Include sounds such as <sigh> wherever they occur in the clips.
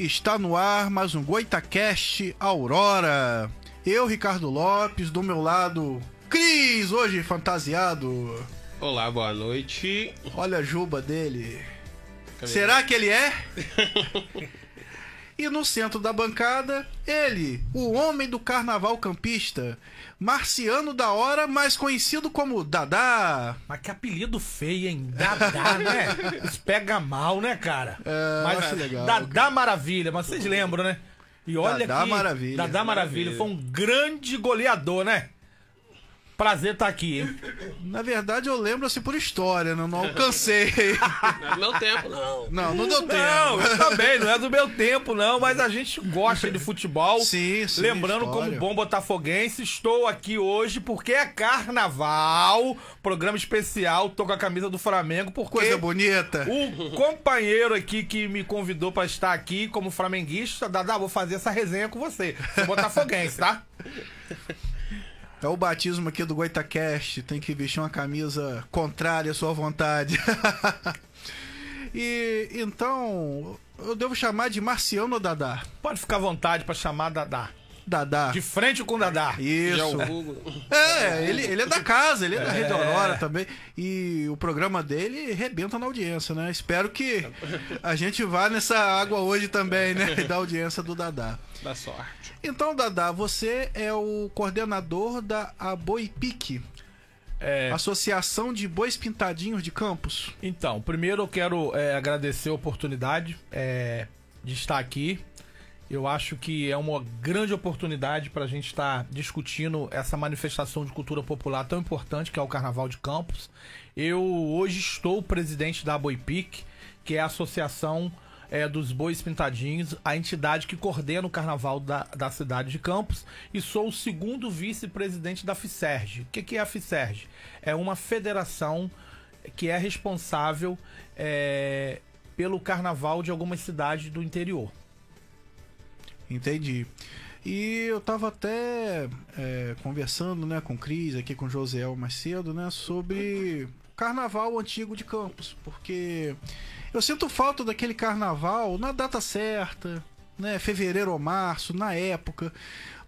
Está no ar mais um Goitacast Aurora. Eu, Ricardo Lopes, do meu lado, Cris, hoje fantasiado. Olá, boa noite. Olha a juba dele. Será que ele é? <laughs> e no centro da bancada, ele, o homem do carnaval campista, Marciano da Hora, mais conhecido como Dadá. Mas que apelido feio, hein? Dadá, <laughs> né? Isso pega mal, né, cara? É, mas acho legal. Dadá Maravilha, mas vocês lembram, né? E olha Dadá que Maravilha. Dadá Maravilha foi um grande goleador, né? Prazer estar aqui, hein? Na verdade, eu lembro assim por história, não, não alcancei. <laughs> Não é do meu tempo, não. não, não deu tempo. Não, eu também, não é do meu tempo, não, mas a gente gosta de futebol. Sim, sim, Lembrando, história. como bom botafoguense, estou aqui hoje porque é carnaval, programa especial, tô com a camisa do Flamengo, porque Coisa bonita. o companheiro aqui que me convidou pra estar aqui como flamenguista, Dadá, vou fazer essa resenha com você. Sou botafoguense, tá? <laughs> É o batismo aqui do Goitacast. Tem que vestir uma camisa contrária à sua vontade. <laughs> e então, eu devo chamar de Marciano Dadá? Pode ficar à vontade pra chamar Dadá. Dadá. De frente com Dadá. Já Isso. o Google. É, ele, ele é da casa, ele é da Rede Aurora também. E o programa dele rebenta na audiência, né? Espero que a gente vá nessa água hoje também, né? <laughs> Da audiência do Dadá. Da sorte. Então, Dadá, você é o coordenador da Aboipic, É, Associação de Bois Pintadinhos de Campos. Então, primeiro eu quero é, agradecer a oportunidade é, de estar aqui. Eu acho que é uma grande oportunidade para a gente estar discutindo essa manifestação de cultura popular tão importante que é o Carnaval de Campos. Eu hoje estou presidente da Boipic, que é a associação é, dos Bois Pintadinhos, a entidade que coordena o Carnaval da, da cidade de Campos, e sou o segundo vice-presidente da FICERG. O que, que é a FICERG? É uma federação que é responsável é, pelo carnaval de algumas cidades do interior. Entendi. E eu tava até é, conversando né, com o Cris, aqui com o Josiel mais cedo, né, sobre carnaval antigo de Campos, porque eu sinto falta daquele carnaval na data certa, né, fevereiro ou março, na época.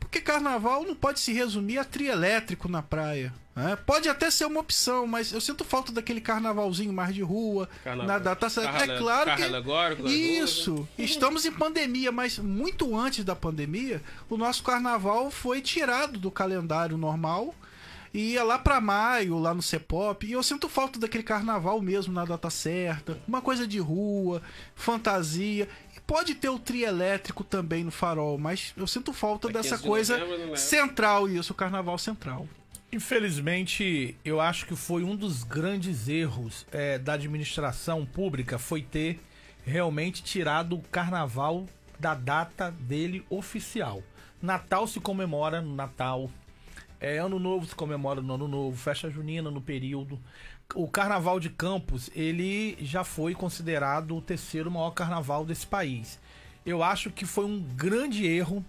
Porque carnaval não pode se resumir a trio elétrico na praia. Né? Pode até ser uma opção, mas eu sinto falta daquele carnavalzinho mais de rua, Carnaval- na data certa. É claro carro que. Isso! Estamos em pandemia, mas muito antes da pandemia, o nosso carnaval foi tirado do calendário normal e ia lá pra maio, lá no Cepop. E eu sinto falta daquele carnaval mesmo na data certa, uma coisa de rua, fantasia. E pode ter o trio elétrico também no farol, mas eu sinto falta dessa 15 de coisa novembro, leva. central, isso, o carnaval central. Infelizmente, eu acho que foi um dos grandes erros é, da administração pública foi ter realmente tirado o carnaval da data dele oficial. Natal se comemora no Natal, é, Ano Novo se comemora no Ano Novo, festa junina no período. O Carnaval de Campos, ele já foi considerado o terceiro maior carnaval desse país. Eu acho que foi um grande erro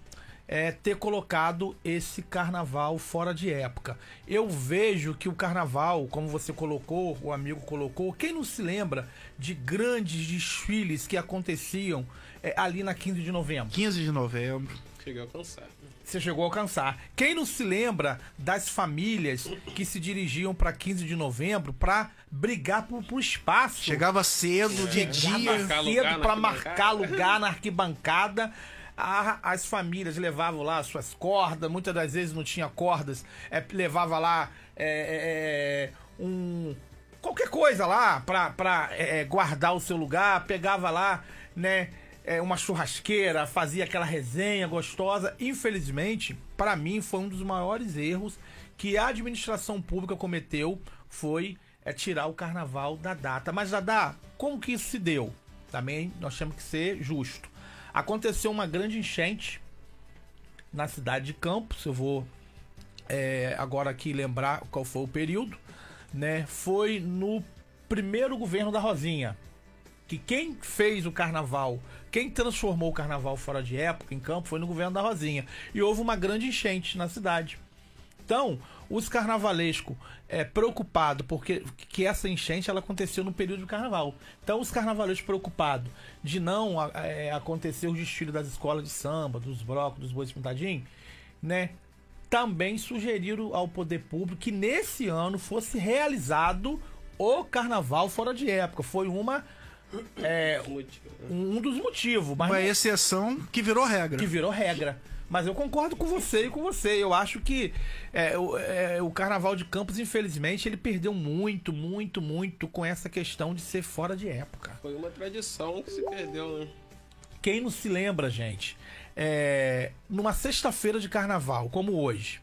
é, ter colocado esse carnaval fora de época. Eu vejo que o carnaval, como você colocou, o amigo colocou, quem não se lembra de grandes desfiles que aconteciam é, ali na 15 de novembro? 15 de novembro. Cheguei a alcançar. Você chegou a alcançar. Quem não se lembra das famílias que se dirigiam para 15 de novembro para brigar por, por espaço? Chegava cedo, de dia. cedo para marcar lugar na arquibancada. A- as famílias levavam lá suas cordas, muitas das vezes não tinha cordas, é, levava lá é, é, um qualquer coisa lá pra, pra é, guardar o seu lugar, pegava lá, né, é, uma churrasqueira, fazia aquela resenha gostosa. Infelizmente, pra mim foi um dos maiores erros que a administração pública cometeu foi é, tirar o carnaval da data. Mas Dadá, como que isso se deu? Também nós temos que ser justo. Aconteceu uma grande enchente na cidade de Campos. Eu vou é, agora aqui lembrar qual foi o período, né? Foi no primeiro governo da Rosinha. Que quem fez o carnaval, quem transformou o carnaval fora de época em campo foi no governo da Rosinha. E houve uma grande enchente na cidade. Então, Os carnavalescos é, preocupados, porque que essa enchente ela aconteceu no período do carnaval. Então, os carnavalescos preocupados de não é, acontecer o desfile das escolas de samba, dos blocos, dos bois pintadinhos, né? Também sugeriram ao poder público que nesse ano fosse realizado o carnaval fora de época. Foi uma é, Muito- um dos motivos, mas Uma não- exceção que virou regra. que virou regra. Mas eu concordo com você e com você. Eu acho que é, o, é, o Carnaval de Campos, infelizmente, ele perdeu muito, muito, muito com essa questão de ser fora de época. Foi uma tradição que se perdeu, né? Quem não se lembra, gente, é, numa sexta-feira de carnaval, como hoje,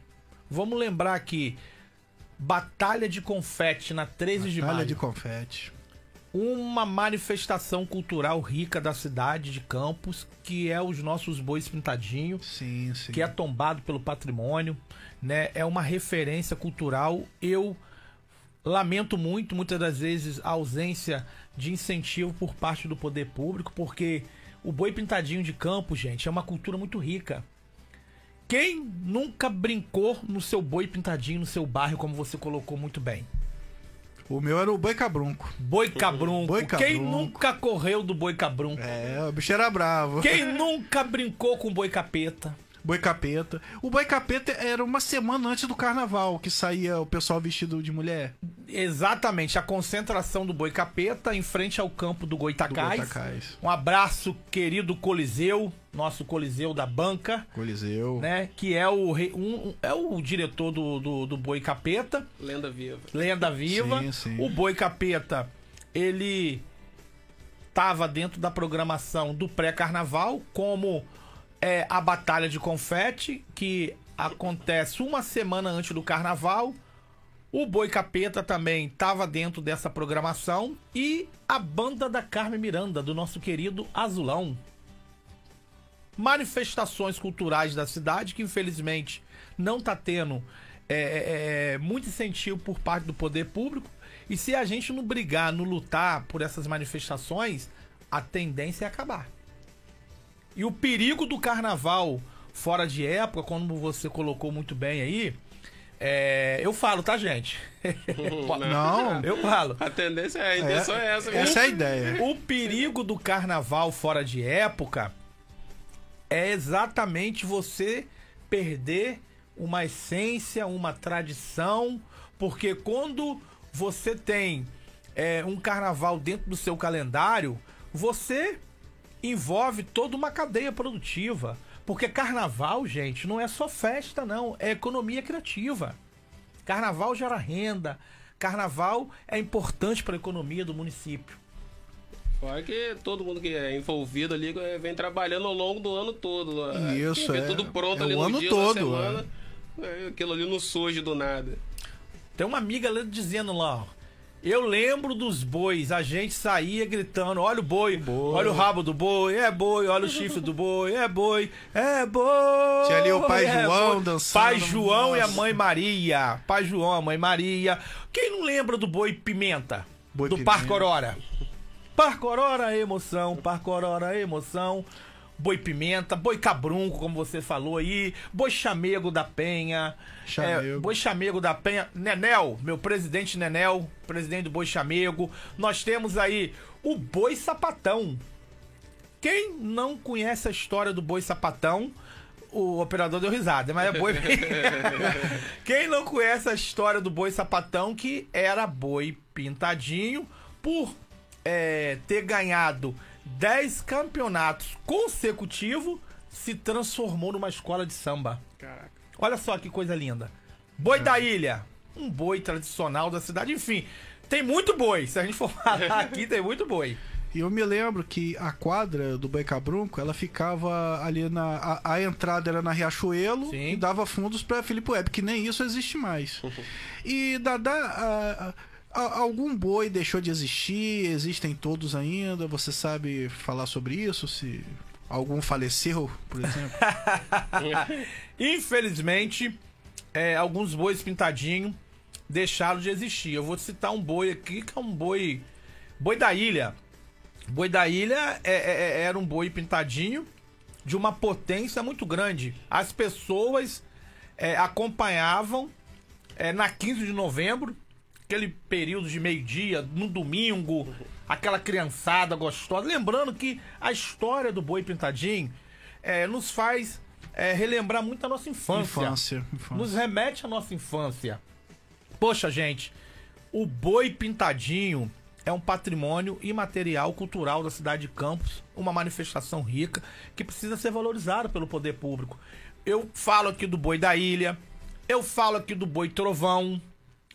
vamos lembrar aqui, Batalha de Confete na 13 de Batalha maio. de confete. Uma manifestação cultural rica da cidade de Campos, que é os nossos bois pintadinhos. Sim, sim. que é tombado pelo patrimônio, né? É uma referência cultural. Eu lamento muito, muitas das vezes, a ausência de incentivo por parte do poder público, porque o boi pintadinho de campo, gente, é uma cultura muito rica. Quem nunca brincou no seu boi pintadinho no seu bairro, como você colocou muito bem? O meu era o boi cabrunco. Boi cabrunco. Boi Quem cabrunco. nunca correu do boi cabrunco? É, o bicho era bravo. Quem <laughs> nunca brincou com boi capeta? Boi capeta. O boi capeta era uma semana antes do carnaval que saía o pessoal vestido de mulher. Exatamente, a concentração do Boi Capeta em frente ao campo do Do Goitacás. Um abraço, querido Coliseu, nosso Coliseu da banca, Coliseu. né? Que é o, rei- um- é o diretor do, do, do Boi Capeta, Lenda viva. lenda viva. Sim, sim. O Boi Capeta, ele tava dentro da programação do pré-carnaval, como é, a Batalha de Confete, que acontece uma semana antes do carnaval. O Boi Capeta também estava dentro dessa programação. E a banda da Carmen Miranda, do nosso querido Azulão. Manifestações culturais da cidade que infelizmente não está tendo é, é, é, muito incentivo por parte do poder público. E se a gente não brigar, não lutar por essas manifestações, a tendência é acabar. E o perigo do carnaval fora de época, como você colocou muito bem aí, é, eu falo, tá, gente? <laughs> Não. eu falo. A tendência é, a intenção é, essa. Essa é a ideia. O perigo do carnaval fora de época é exatamente você perder uma essência, uma tradição, porque quando você tem é, um carnaval dentro do seu calendário, você envolve toda uma cadeia produtiva. Porque carnaval, gente, não é só festa, não, é economia criativa. Carnaval gera renda, carnaval é importante para a economia do município. Fora que todo mundo que é envolvido ali eh, vem trabalhando ao longo do ano todo. né? Isso, é. tudo pronto É ali o no ano dia, todo, na semana. É, Aquilo ali não surge do nada. Tem uma amiga dizendo lá, ó. Eu lembro dos bois, a gente saía gritando, olha o boi, boi. olha o rabo do boi, é boi, olha o chifre do boi, é boi, é boi. Tinha ali o pai é João boi. dançando, Pai João e a nossa. mãe Maria. Pai João, a mãe Maria. Quem não lembra do boi Pimenta? Boi do Pimenta. Parco Aurora. Parco Aurora, emoção, Parco Aurora, emoção. Boi Pimenta, Boi Cabrunco, como você falou aí, Boi Chamego da Penha, Chamego. é, Boi Chamego da Penha, Nenel, meu presidente Nenel, presidente do Boi Chamego. Nós temos aí o Boi Sapatão. Quem não conhece a história do Boi Sapatão, o operador deu risada, mas é boi. <laughs> <laughs> Quem não conhece a história do boi sapatão, que era boi pintadinho, por é, ter ganhado 10 campeonatos consecutivos, se transformou numa escola de samba. Caraca. Olha só que coisa linda. Boi da ilha, um boi tradicional da cidade. Enfim, tem muito boi. Se a gente for <laughs> falar aqui, tem muito boi. E eu me lembro que a quadra do Boi Cabrunco, ela ficava ali na. A, a entrada era na Riachuelo Sim. e dava fundos pra Filipe Web, que nem isso existe mais. <laughs> E Dadá. a- a- algum boi deixou de existir? Existem todos ainda? Você sabe falar sobre isso? Se algum faleceu, por exemplo? <laughs> Infelizmente, é, alguns bois pintadinhos deixaram de existir. Eu vou citar um boi aqui que é um boi. Boi da ilha. Boi da ilha é- é- é- era um boi pintadinho de uma potência muito grande. As pessoas é, acompanhavam é, na 15 de novembro, aquele período de meio-dia, no domingo, aquela criançada gostosa. Lembrando que a história do boi pintadinho é, nos faz é, relembrar muito a nossa infância. Infância, infância. Nos remete à nossa infância. Poxa, gente, o boi pintadinho é um patrimônio imaterial cultural da cidade de Campos, uma manifestação rica que precisa ser valorizada pelo poder público. Eu falo aqui do boi da ilha, eu falo aqui do boi trovão,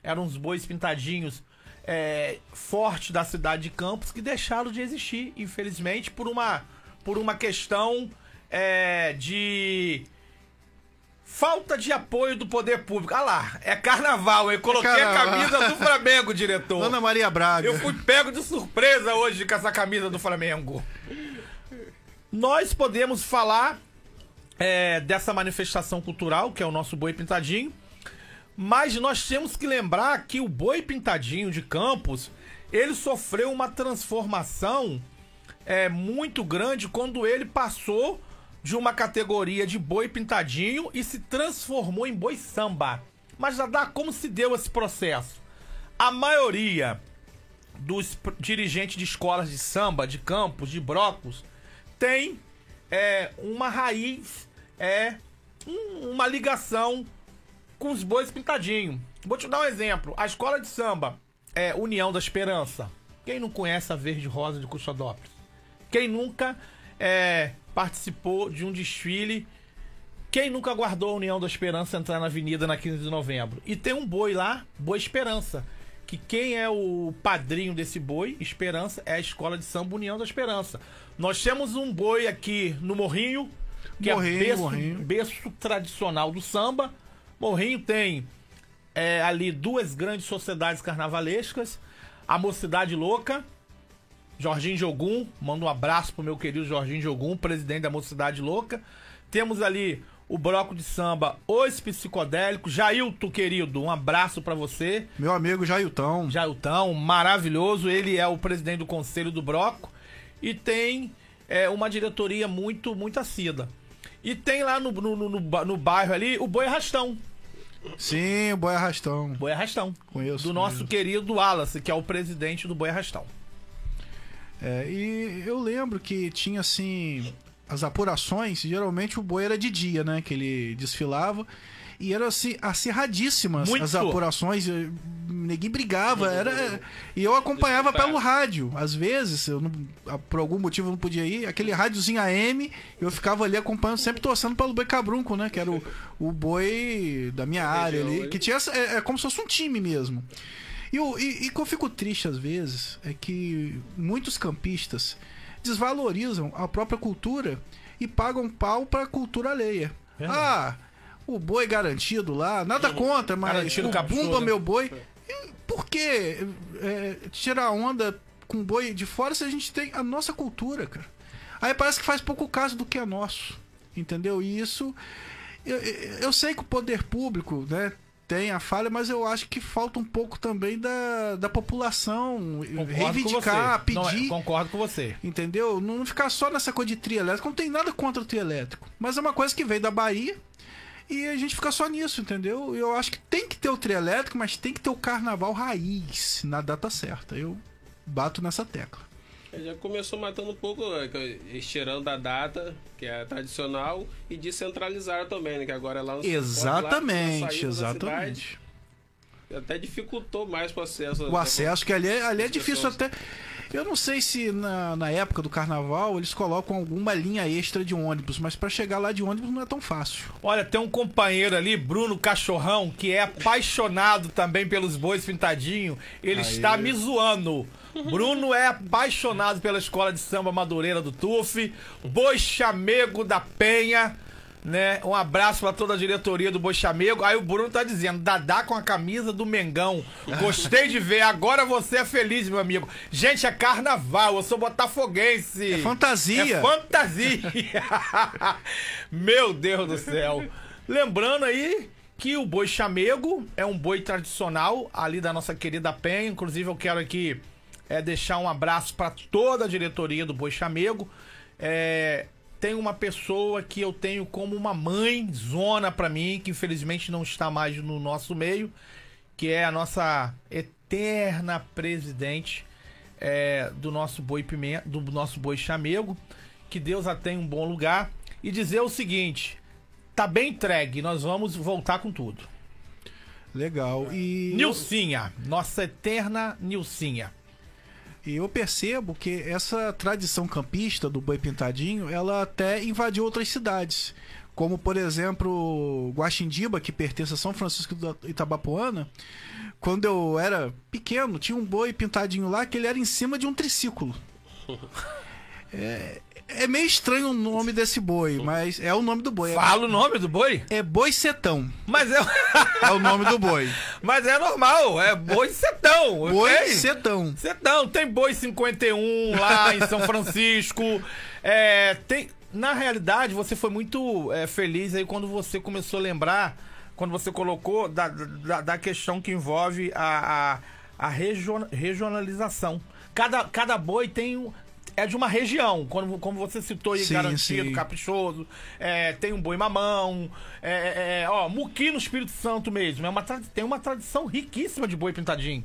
eram uns bois pintadinhos é, fortes da cidade de Campos que deixaram de existir, infelizmente, por uma, por uma questão é, de falta de apoio do poder público. Ah lá, é carnaval, eu coloquei a carnaval. camisa do Flamengo, diretor. Ana Maria Braga. Eu fui pego de surpresa hoje com essa camisa do Flamengo. Nós podemos falar é, dessa manifestação cultural, que é o nosso boi pintadinho, mas nós temos que lembrar que o boi pintadinho de Campos, ele sofreu uma transformação é, muito grande quando ele passou de uma categoria de boi pintadinho e se transformou em boi samba. Mas Dadá, como se deu esse processo? A maioria dos dirigentes de escolas de samba, de campos, de brocos, tem é, uma raiz, é um- uma ligação com os bois pintadinhos. Vou te dar um exemplo. A escola de samba é União da Esperança. Quem não conhece a Verde Rosa de Cuxodópolis? Quem nunca é, participou de um desfile? Quem nunca aguardou a União da Esperança entrar na avenida na 15 de novembro? E tem um boi lá, Boi Esperança. Que quem é o padrinho desse boi, Esperança, é a escola de samba União da Esperança. Nós temos um boi aqui no Morrinho, que Morrinho, é berço, berço tradicional do samba. Morrinho tem é, ali duas grandes sociedades carnavalescas, a Mocidade Louca, Jorginho Jogum, manda um abraço pro meu querido Jorginho Jogum, presidente da Mocidade Louca. Temos ali o bloco de samba Os Psicodélicos, Jailton, querido, um abraço pra você. Meu amigo Jailton. Jailton, maravilhoso, ele é o presidente do conselho do bloco e tem é, uma diretoria muito, muito assídua. E tem lá no, no, no, no ba- no bairro ali o Boi Arrastão. Sim, o Boi Arrastão. Boi Arrastão. Conheço. Do nosso conheço. querido Wallace, que é o presidente do Boi Arrastão. É, e eu lembro que tinha assim. As apurações, geralmente o boi era de dia, né? Que ele desfilava. E eram assim, acirradíssimas Muito. as apurações. Ninguém brigava. Era, e eu acompanhava pelo rádio. Às vezes, eu não- ah, por algum motivo eu não podia ir. Aquele rádiozinho AM, eu ficava ali acompanhando, sempre torcendo pelo boi cabrunco, né? Que era o, o boi da minha área ali. Que tinha essa, é, é como se fosse um time mesmo. E o e, e que eu fico triste às vezes é que muitos campistas desvalorizam a própria cultura e pagam pau pra cultura alheia. Verdade. Ah, o boi garantido lá, nada contra, mas Garantido o bumba né? meu boi. Por que é, tirar onda com boi de fora se a gente tem a nossa cultura, cara? Aí parece que faz pouco caso do que é nosso, entendeu? E isso eu, eu sei que o poder público, né, tem a falha, mas eu acho que falta um pouco também da, da população Concordo reivindicar. Não, é, pedir, concordo com você. entendeu? Não ficar só nessa coisa de trio elétrico. Não tem nada contra o trio elétrico, mas é uma coisa que veio da Bahia e a gente fica só nisso, entendeu? Eu acho que tem que ter o trio elétrico, mas tem que ter o carnaval raiz na data certa. Eu bato nessa tecla. Já começou matando um pouco, é, que- estirando da data, que é tradicional, e descentralizaram também, né? Que agora é lá no Exatamente, Lá, exatamente. Até dificultou mais o acesso. O acesso, que ali é, ali é difícil pessoas- até. Eu não sei se na, na época do carnaval eles colocam alguma linha extra de ônibus, mas pra chegar lá de ônibus não é tão fácil. Olha, tem um companheiro ali, Bruno Cachorrão, que é apaixonado também pelos bois pintadinho. Ele Aí. está me zoando. Bruno é apaixonado pela escola de samba Madureira do TUF, Boi Chamego da Penha, né? Um abraço pra toda a diretoria do Boi Chamego. Aí o Bruno tá dizendo: Dadá com a camisa do Mengão. Gostei de ver, agora você é feliz, meu amigo. Gente, é carnaval, eu sou botafoguense. É fantasia. É fantasia. <laughs> Meu Deus do céu. Lembrando aí que o boi chamego é um boi tradicional ali da nossa querida Penha. Inclusive, eu quero aqui é, deixar um abraço para toda a diretoria do boi chamego. É, tem uma pessoa que eu tenho como uma mãe zona pra mim, que infelizmente não está mais no nosso meio, que é a nossa eterna presidente é, do nosso boi pimenta, do nosso boi chamego. Que Deus a tenha um bom lugar. E dizer o seguinte: tá bem entregue, nós vamos voltar com tudo. Legal. E Nilcinha, nossa eterna Nilcinha. E eu percebo que essa tradição campista do boi pintadinho, ela até invadiu outras cidades. Como, por exemplo, Guaxindiba, que pertence a São Francisco da Itabapuana. Quando eu era pequeno, tinha um boi pintadinho lá que ele era em cima de um triciclo. <laughs> É, é meio estranho o nome desse boi, mas é o nome do boi. É- Fala o nome do boi? É boi setão. Mas é, É o nome do boi. <laughs> mas é normal, é boi setão. Boi ok? setão. Setão, tem boi 51 lá em São Francisco. É, tem, na realidade, você foi muito é, feliz aí quando você começou a lembrar, quando você colocou da, da, da questão que envolve a, a, a region- regionalização. Cada, cada boi tem um. É de uma região, quando, como você citou aí, Sim, garantido, sim. caprichoso, é, tem um boi mamão, é, é, é, ó, Muqui no Espírito Santo mesmo, é uma, tem uma tradição riquíssima de boi pintadinho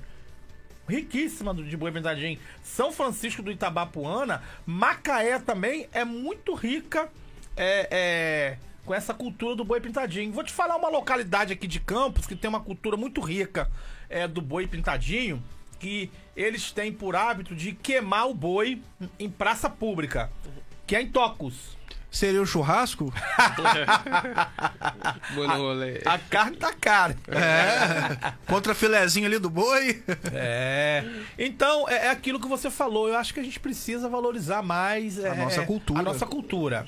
riquíssima de boi pintadinho. São Francisco do Itabapuana, Macaé também é muito rica é, é, com essa cultura do boi pintadinho. Vou te falar uma localidade aqui de Campos que tem uma cultura muito rica é, do boi pintadinho, que eles têm por hábito de queimar o boi em praça pública, que é em Tocos. Seria um churrasco? <laughs> Rolê. A carne tá cara. É. Contra filezinho ali do boi? É. Então, é, é aquilo que você falou. Eu acho que a gente precisa valorizar mais é, nossa cultura. A nossa cultura.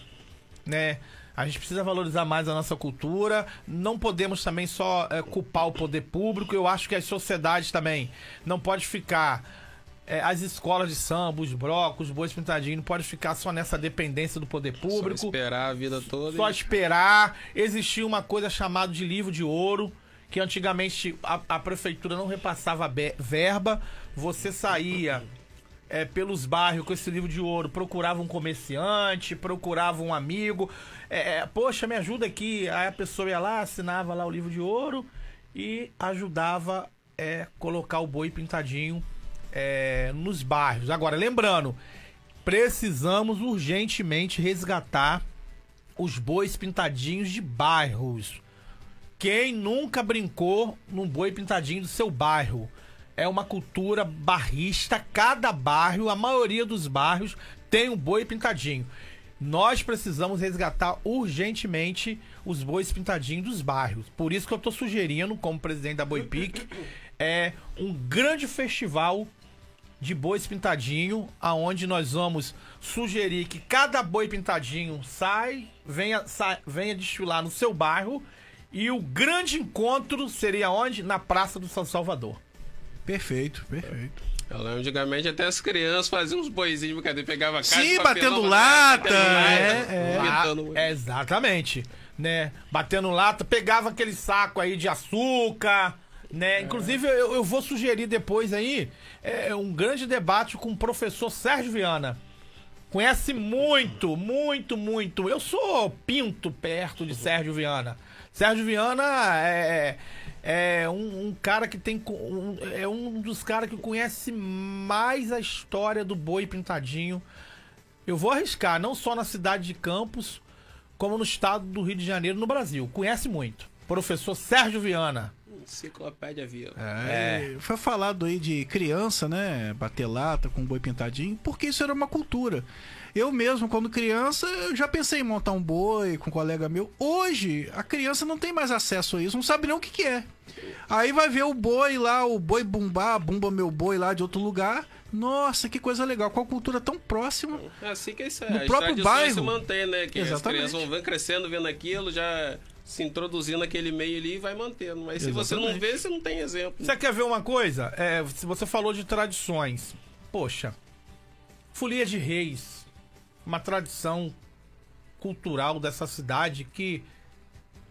Né? A gente precisa valorizar mais a nossa cultura. Não podemos também só é, culpar o poder público. Eu acho que as sociedades também não pode ficar. é, as escolas de samba, os blocos, os bois pintadinhos, não pode ficar só nessa dependência do poder Só público esperar a vida toda. só e- esperar. Existia uma coisa chamada de livro de ouro, que antigamente a, a prefeitura não repassava verba. Você saía é, pelos bairros com esse livro de ouro, procurava um comerciante, procurava um amigo. É, é, Poxa, me ajuda aqui. Aí a pessoa ia lá, assinava lá o livro de ouro e ajudava é, colocar o boi pintadinho é, nos bairros. Agora, lembrando, precisamos urgentemente resgatar os bois pintadinhos de bairros. Quem nunca brincou num boi pintadinho do seu bairro? É uma cultura barrista. Cada bairro, a maioria dos bairros, tem um boi pintadinho. Nós precisamos resgatar urgentemente os bois pintadinhos dos bairros. Por isso que eu tô sugerindo, como presidente da Boipic, é um grande festival de bois pintadinho, aonde nós vamos sugerir que cada boi pintadinho sai, venha, venha desfilar no seu bairro e o grande encontro seria onde? Na Praça do São Salvador. Perfeito, perfeito. Eu lembro, antigamente até as crianças faziam uns boizinhos brincadeira, pegava caixa Sim, de papelão, batendo batendo lata, é, é. vomitando. Ah, exatamente, né? Batendo lata, pegava aquele saco aí de açúcar, né? Inclusive, eu, eu vou sugerir depois aí é, um grande debate com o professor Sérgio Viana. Conhece muito, muito, muito. Eu sou pinto perto de Sérgio Viana. Sérgio Viana é, é um, um cara que tem. um- é um dos caras que conhece mais a história do boi pintadinho. Eu vou arriscar, não só na cidade de Campos, como no estado do Rio de Janeiro, no Brasil. Conhece muito. Professor Sérgio Viana. Enciclopédia viva. É. Foi falado aí de criança, né? Bater lata com boi pintadinho, porque isso era uma cultura. Eu mesmo, quando criança, eu já pensei em montar um boi com um colega meu. Hoje, a criança não tem mais acesso a isso, não sabe nem o que, que é. Aí vai ver o boi lá, o boi bumbar, bumba meu boi lá de outro lugar. Nossa, que coisa legal, com a cultura tão próxima. É assim que é isso No As próprio bairro. se mantém, né? Que as Exatamente. crianças vão crescendo, vendo aquilo, já se introduzindo naquele meio ali e vai mantendo. Mas se você não Exatamente. vê, você não tem exemplo. Você quer ver uma coisa? É, se você falou de tradições. Poxa, Folia de Reis, uma tradição cultural dessa cidade que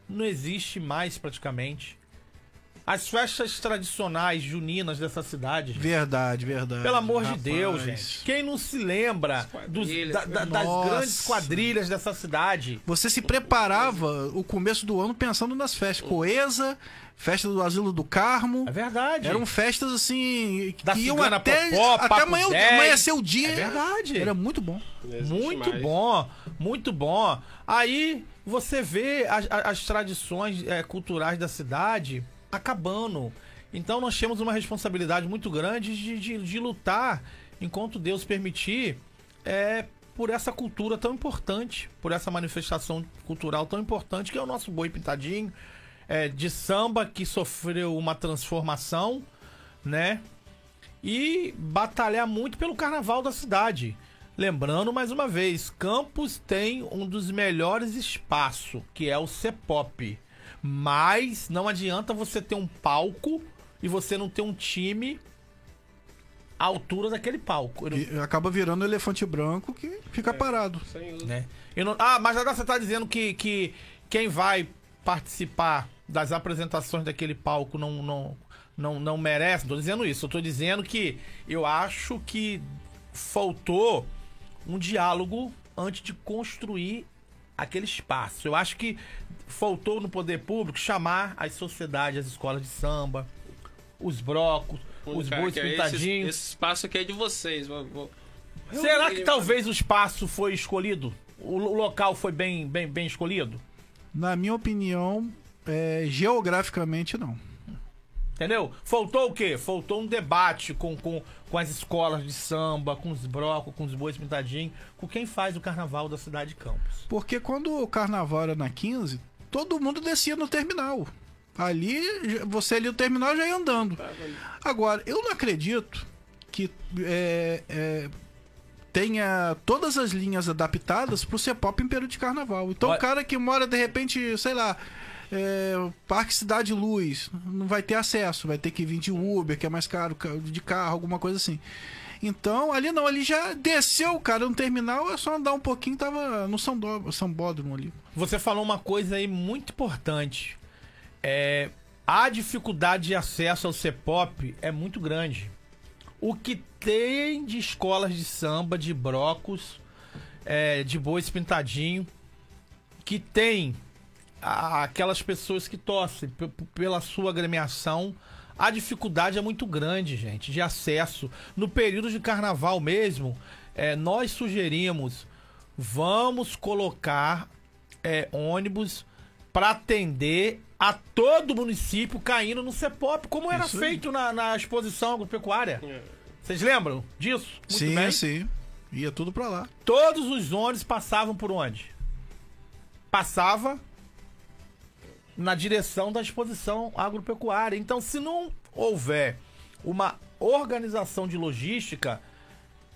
não existe mais praticamente. As festas tradicionais juninas dessa cidade. gente. Verdade, verdade. Pelo amor Rapaz. de Deus, gente. Quem não se lembra dos- da- da- das grandes quadrilhas dessa cidade? Você se preparava o começo do ano pensando nas festas. Coesa, festa do Asilo do Carmo. É verdade. Eram festas assim Da que iam Cigana até, Popó, até amanhã, 10. amanhecer o dia. É verdade. Era muito bom. Muito mais. bom, muito bom. Aí você vê as, as- as tradições é, culturais da cidade acabando. Então nós temos uma responsabilidade muito grande de, de, de lutar, enquanto Deus permitir, é, por essa cultura tão importante, por essa manifestação cultural tão importante que é o nosso boi pintadinho, é, de samba que sofreu uma transformação, né? e batalhar muito pelo carnaval da cidade. Lembrando mais uma vez, Campos tem um dos melhores espaços, que é o Cepop. Mas não adianta você ter um palco e você não ter um time à altura daquele palco. Não- E acaba virando elefante branco que fica parado. Sem uso. né? Não- Ah, mas agora você tá dizendo que, que quem vai participar das apresentações daquele palco não, não, não, não merece. Não tô dizendo isso. Eu tô dizendo que eu acho que faltou um diálogo antes de construir aquele espaço. Eu acho que faltou no poder público chamar as sociedades, as escolas de samba, os brocos, os Cara, bois é esse- pintadinhos. Esse, espaço aqui é de vocês. Vou- vou- Será que talvez o espaço foi escolhido? O lo- local foi bem, bem, bem escolhido? Na minha opinião, é, geograficamente não. Entendeu? Faltou o quê? Faltou um debate com, com, com as escolas de samba, com os brocos, com os bois pintadinhos, com quem faz o carnaval da cidade de Campos. Porque quando o carnaval era na 15, todo mundo descia no terminal. Ali, você ali no terminal já ia andando. Agora, eu não acredito que é, é, tenha todas as linhas adaptadas pro Cepop em período de carnaval. Então Olha- o cara que mora, de repente, sei lá, é, Parque Cidade Luz, não vai ter acesso, vai ter que vir de Uber, que é mais caro, ca- de carro, alguma coisa assim. Então, ali não, ali já desceu cara no terminal, é só andar um pouquinho, tava no São, Dó- Sambódromo ali. Você falou uma coisa aí muito importante. É, a dificuldade de acesso ao CEPOP é muito grande. O que tem de escolas de samba, de brocos, é, de bois pintadinho, que tem aquelas pessoas que torcem pela sua agremiação, a dificuldade é muito grande, gente, de acesso. No período de carnaval mesmo, é, nós sugerimos, vamos colocar é, ônibus para atender a todo o município caindo no CEPOP, como era feito na, na exposição agropecuária. É. Vocês lembram disso? Muito sim, bem. sim. Ia tudo pra lá. Todos os ônibus passavam por onde? Passava na direção da exposição agropecuária. Então, se não houver uma organização de logística,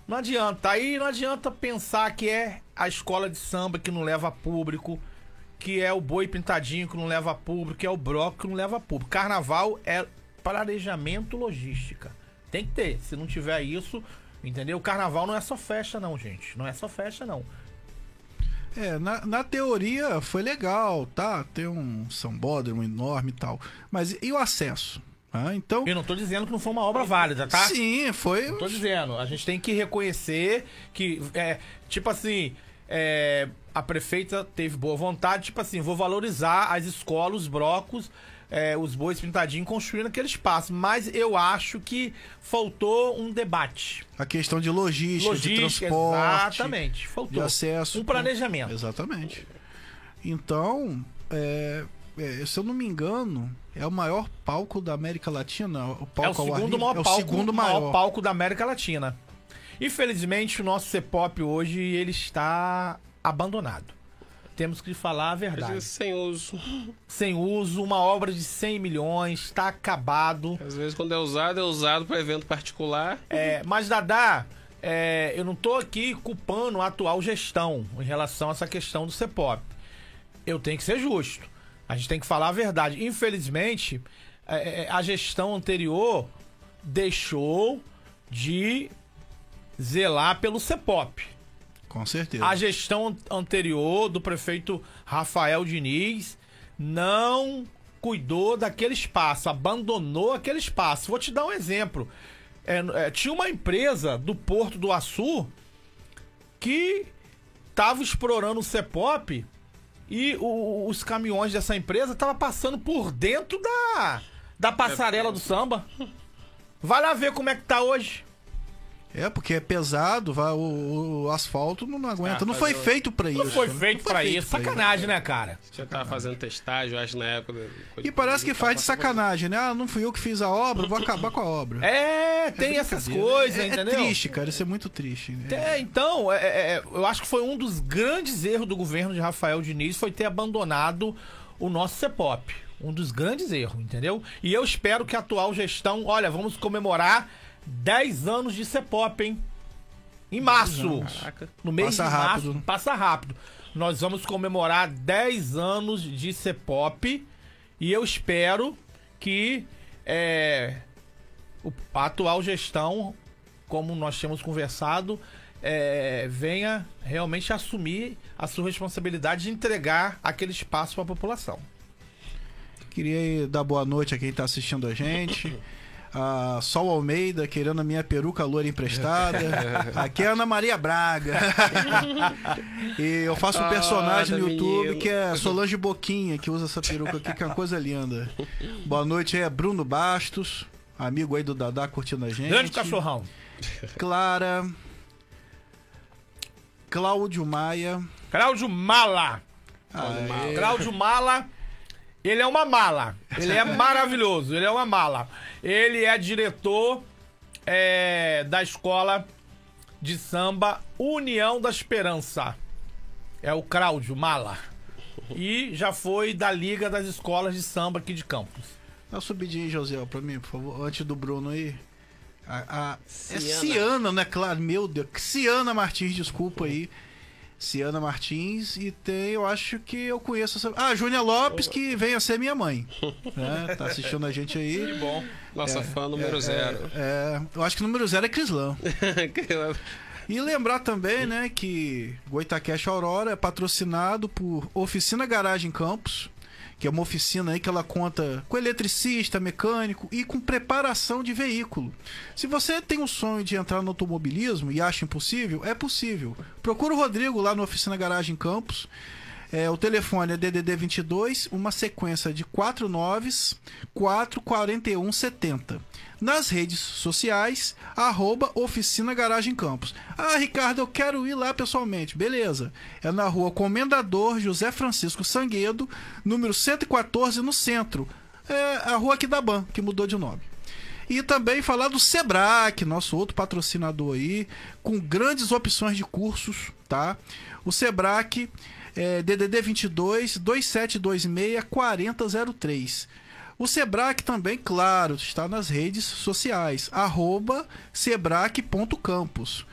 não adianta. Aí não adianta pensar que é a escola de samba que não leva público, que é o boi pintadinho que não leva público, que é o broco que não leva público. Carnaval é planejamento logística. Tem que ter. Se não tiver isso, entendeu? Carnaval não é só festa, não, gente. Não é só festa, não. É, na, na teoria foi legal, tá? Ter um sambódromo enorme e tal. Mas e o acesso? Ah, então. Eu não tô dizendo que não foi uma obra válida, tá? Sim, foi. Tô dizendo, a gente tem que reconhecer que, é, tipo assim, é, a prefeita teve boa vontade, tipo assim, vou valorizar as escolas, os brocos, é, os bois pintadinhos construindo aquele espaço. Mas eu acho que faltou um debate. A questão de logística, de Logística, transporte. exatamente. De Faltou. acesso. Um planejamento. Exatamente. Então, é, é, se eu não me engano, é o maior palco da América Latina. O É o palco ao ar segundo maior é o palco, segundo maior maior. palco da América Latina. Infelizmente, o nosso CEPOP hoje ele está abandonado. Temos que falar a verdade. Sem uso. Sem uso, uma obra de 100 milhões, está acabado. Às vezes, quando é usado, é usado para evento particular. É, mas, Dadá, é, eu não tô aqui culpando a atual gestão em relação a essa questão do CEPOP. Eu tenho que ser justo. A gente tem que falar a verdade. Infelizmente, é, é, a gestão anterior deixou de zelar pelo CEPOP. Com certeza. A gestão anterior do prefeito Rafael Diniz não cuidou daquele espaço, abandonou aquele espaço. Vou te dar um exemplo. É, é, tinha uma empresa do Porto do Açu que estava explorando o CEPOP e o- os caminhões dessa empresa estavam passando por dentro da, da passarela do samba. Vai lá ver como é que tá hoje. É, porque é pesado, vai, o, o asfalto não, não aguenta. Ah, não foi feito pra isso. Não foi né? feito Não foi pra feito isso. Sacanagem, né, cara? Já tava fazendo testagem, eu acho, na época. do- E parece que faz de sacanagem, né? Ah, não fui eu que fiz a obra, vou acabar com a obra. É, tem essas coisas, é, é entendeu? triste, cara. Isso é muito triste. né? É, então, é, é, é, eu acho que foi um dos grandes erros do governo de Rafael Diniz foi ter abandonado o nosso CEPOP. Um dos grandes erros, entendeu? E eu espero que a atual gestão, olha, vamos comemorar 10 anos de CEPOP, hein? Em março. Caraca. No mês Passa de rápido. março. Passa rápido. Nós vamos comemorar 10 anos de CEPOP e eu espero que é, o- a atual gestão, como nós temos conversado, é, venha realmente assumir a sua responsabilidade de entregar aquele espaço para a população. Queria dar boa noite a quem tá assistindo a gente. A Sol Almeida querendo a minha peruca loira emprestada. <laughs> Aqui é a Ana Maria Braga. <laughs> e eu faço um personagem no YouTube menino. que é Solange Boquinha, que usa essa peruca aqui, que é uma coisa linda. Boa noite aí, é Bruno Bastos, amigo aí do Dadá curtindo a gente. Grande cachorrão. Clara. Cláudio Maia. Cláudio Mala. Cláudio Mala, ele é uma mala. Ele é maravilhoso, ele é uma mala. Ele é diretor é, da escola de samba União da Esperança. É o Cláudio Mala. E já foi da Liga das Escolas de Samba aqui de Campos. Dá uma subidinha aí, José, pra mim, por favor, antes do Bruno aí. A, a- é Ciana. Ciana, né? Claro, meu Deus. Ciana Martins, desculpa aí. Ciana Martins e tem, eu acho que eu conheço essa. Ah, Júnia Lopes, que vem a ser minha mãe. <laughs> né? Tá assistindo a gente aí. bom. Nossa fã número zero. É, eu acho que o número zero é Crislã. <laughs> E lembrar também, né, que Goitacash Aurora é patrocinado por Oficina Garagem Campos, que é uma oficina aí que ela conta com eletricista, mecânico e com preparação de veículo. Se você tem um sonho de entrar no automobilismo e acha impossível, é possível. Procura o Rodrigo lá no Oficina Garagem Campos. É, o telefone é DDD 22, uma sequência de 4 noves, 441 70. Nas redes sociais, arroba Oficina Garagem Campos. Ah, Ricardo, eu quero ir lá pessoalmente. Beleza. É na rua Comendador José Francisco Sanguedo, número 114, no centro. É a rua aqui da Ban, que mudou de nome. E também falar do Sebrae, nosso outro patrocinador aí, com grandes opções de cursos, tá? O Sebrae é DDD 22 2726 4003. O Sebrae também, claro, está nas redes sociais, arroba sebrae.campus.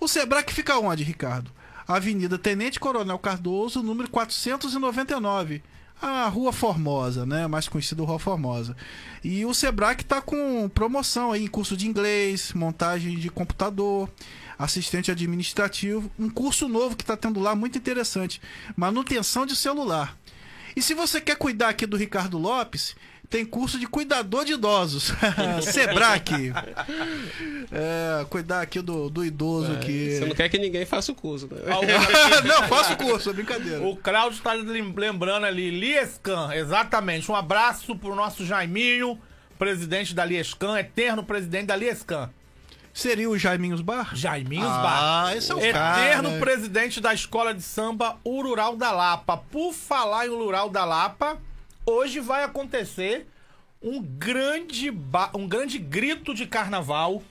O Sebrae fica onde, Ricardo? Avenida Tenente Coronel Cardoso, número 499 a Rua Formosa, né? Mais conhecido Rua Formosa. E o Sebrae está com promoção aí em curso de inglês, montagem de computador, assistente administrativo, um curso novo que está tendo lá muito interessante, manutenção de celular. E se você quer cuidar aqui do Ricardo Lopes, tem curso de cuidador de idosos. <laughs> Sebrae. É, cuidar aqui do, do idoso aqui. Você não quer que ninguém faça o curso, né? <laughs> não, faço curso, é brincadeira. O Cláudio tá lem- lembrando ali, Liescan, exatamente. Um abraço pro nosso Jaiminho, presidente da Liescan, eterno presidente da Liescan. Seria o Jaiminhos Bar? Jaiminhos Ah, Bar. esse é o Eterno cara, né? presidente da Escola de Samba Urural da Lapa. Por falar em Urural da Lapa, hoje vai acontecer um grande, um grande grito de carnaval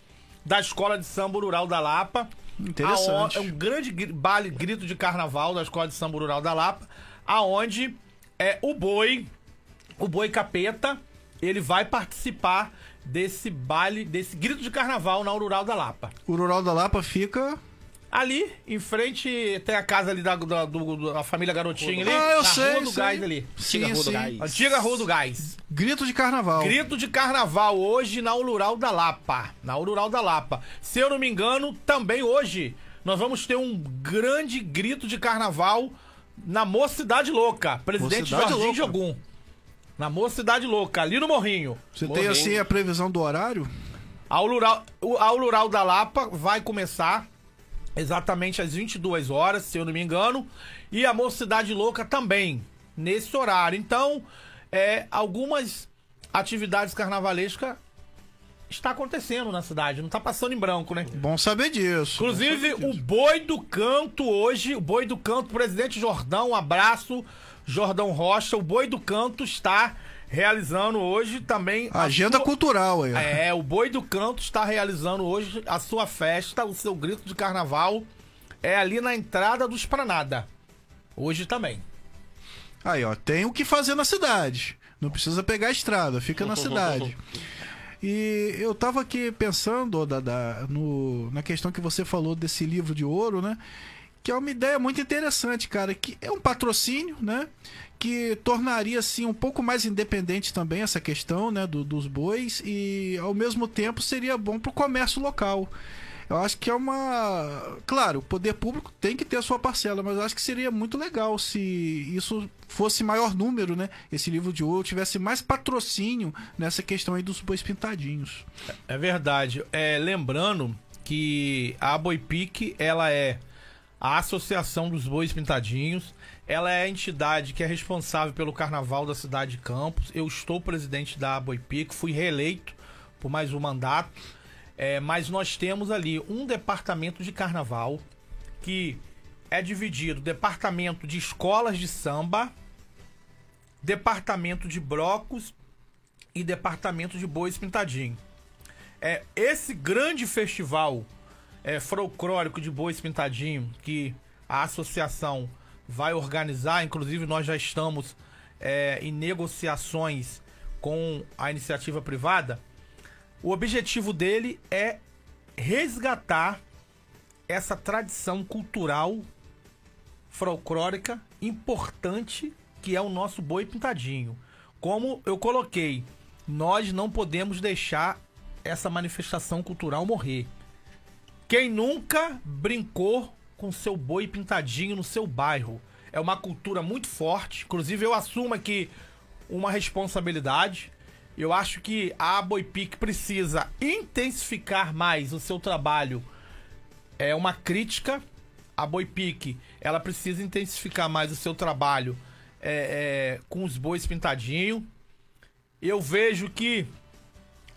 da Escola de Samba Urural da Lapa. Interessante. É um grande baile, grito de carnaval da Escola de Samba Rural da Lapa, aonde é o boi, o boi capeta, ele vai participar desse baile, desse grito de carnaval na Rural da Lapa. O Rural da Lapa fica. Ali, em frente, tem a casa ali da, da, do- da família Garotinho ali. Ah, eu na sei, Rua do sei. Gás ali. Sim, Rua do sim. Gás. Antiga Rua do Gás. Grito de carnaval. Grito de carnaval hoje na Urural da Lapa. Na Urural da Lapa. Se eu não me engano, também hoje nós vamos ter um grande grito de carnaval na Mocidade Louca. Presidente Mocidade Jorginho Louca. Jogum. Na Mocidade Louca, ali no Morrinho. Você tem Morrinho. assim a previsão do horário? A Lural, o- a da Lapa vai começar exatamente às 22 horas, se eu não me engano. E a Mocidade Louca também, nesse horário. Então, é, algumas atividades carnavalescas está acontecendo na cidade. Não tá passando em branco, né? Bom saber disso. Inclusive, o Boi do Canto hoje, o Boi do Canto, presidente Jordão, um abraço, Jordão Rocha. O Boi do Canto está realizando hoje também. a Agenda sua- cultural aí. ó. É, o Boi do Canto está realizando hoje a sua festa, o seu grito de carnaval. É ali na entrada do Esplanada. Hoje também. Aí, ó, tem o que fazer na cidade. Não precisa pegar a estrada, fica na <laughs> cidade. E eu tava aqui pensando, Dada, no, na questão que você falou desse livro de ouro, né? Que é uma ideia muito interessante, cara. Que é um patrocínio, né? Que tornaria, assim, um pouco mais independente também essa questão, né? do- dos bois. E, ao mesmo tempo, seria bom pro comércio local. Eu acho que é uma. Claro, o poder público tem que ter a sua parcela, mas eu acho que seria muito legal se isso fosse maior número, né? Esse livro de ouro tivesse mais patrocínio nessa questão aí dos bois pintadinhos. É verdade. É, lembrando que a Boipique, ela é a Associação dos Bois Pintadinhos. Ela é a entidade que é responsável pelo carnaval da cidade de Campos. Eu estou presidente da Boipique, fui reeleito por mais um mandato. É, mas nós temos ali um departamento de carnaval que é dividido departamento de escolas de samba, departamento de blocos e departamento de bois pintadinho. É, esse grande festival é, folclórico de bois pintadinho que a associação vai organizar, inclusive nós já estamos é, em negociações com a iniciativa privada. O objetivo dele é resgatar essa tradição cultural folclórica importante que é o nosso boi pintadinho. Como eu coloquei, nós não podemos deixar essa manifestação cultural morrer. Quem nunca brincou com seu boi pintadinho no seu bairro? É uma cultura muito forte. Inclusive, eu assumo aqui uma responsabilidade. Eu acho que a Boipic precisa intensificar mais o seu trabalho. É uma crítica. A Boipic, ela precisa intensificar mais o seu trabalho é, é, com os bois pintadinho. Eu vejo que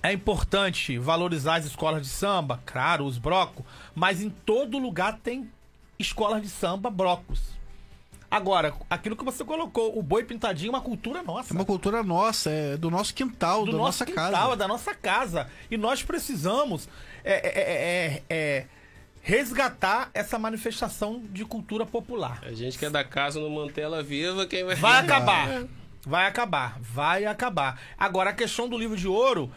é importante valorizar as escolas de samba, claro, os brocos, mas em todo lugar tem escolas de samba, brocos. Agora, aquilo que você colocou, o boi pintadinho é uma cultura nossa. É uma cultura nossa, é do nosso quintal, do da nosso nossa quintal, casa. é da nossa casa. E nós precisamos é, é, é, é, é, resgatar essa manifestação de cultura popular. A gente que é da casa não manter ela viva, quem vai. Vai acabar. Vai acabar. Vai acabar. Agora, a questão do livro de ouro,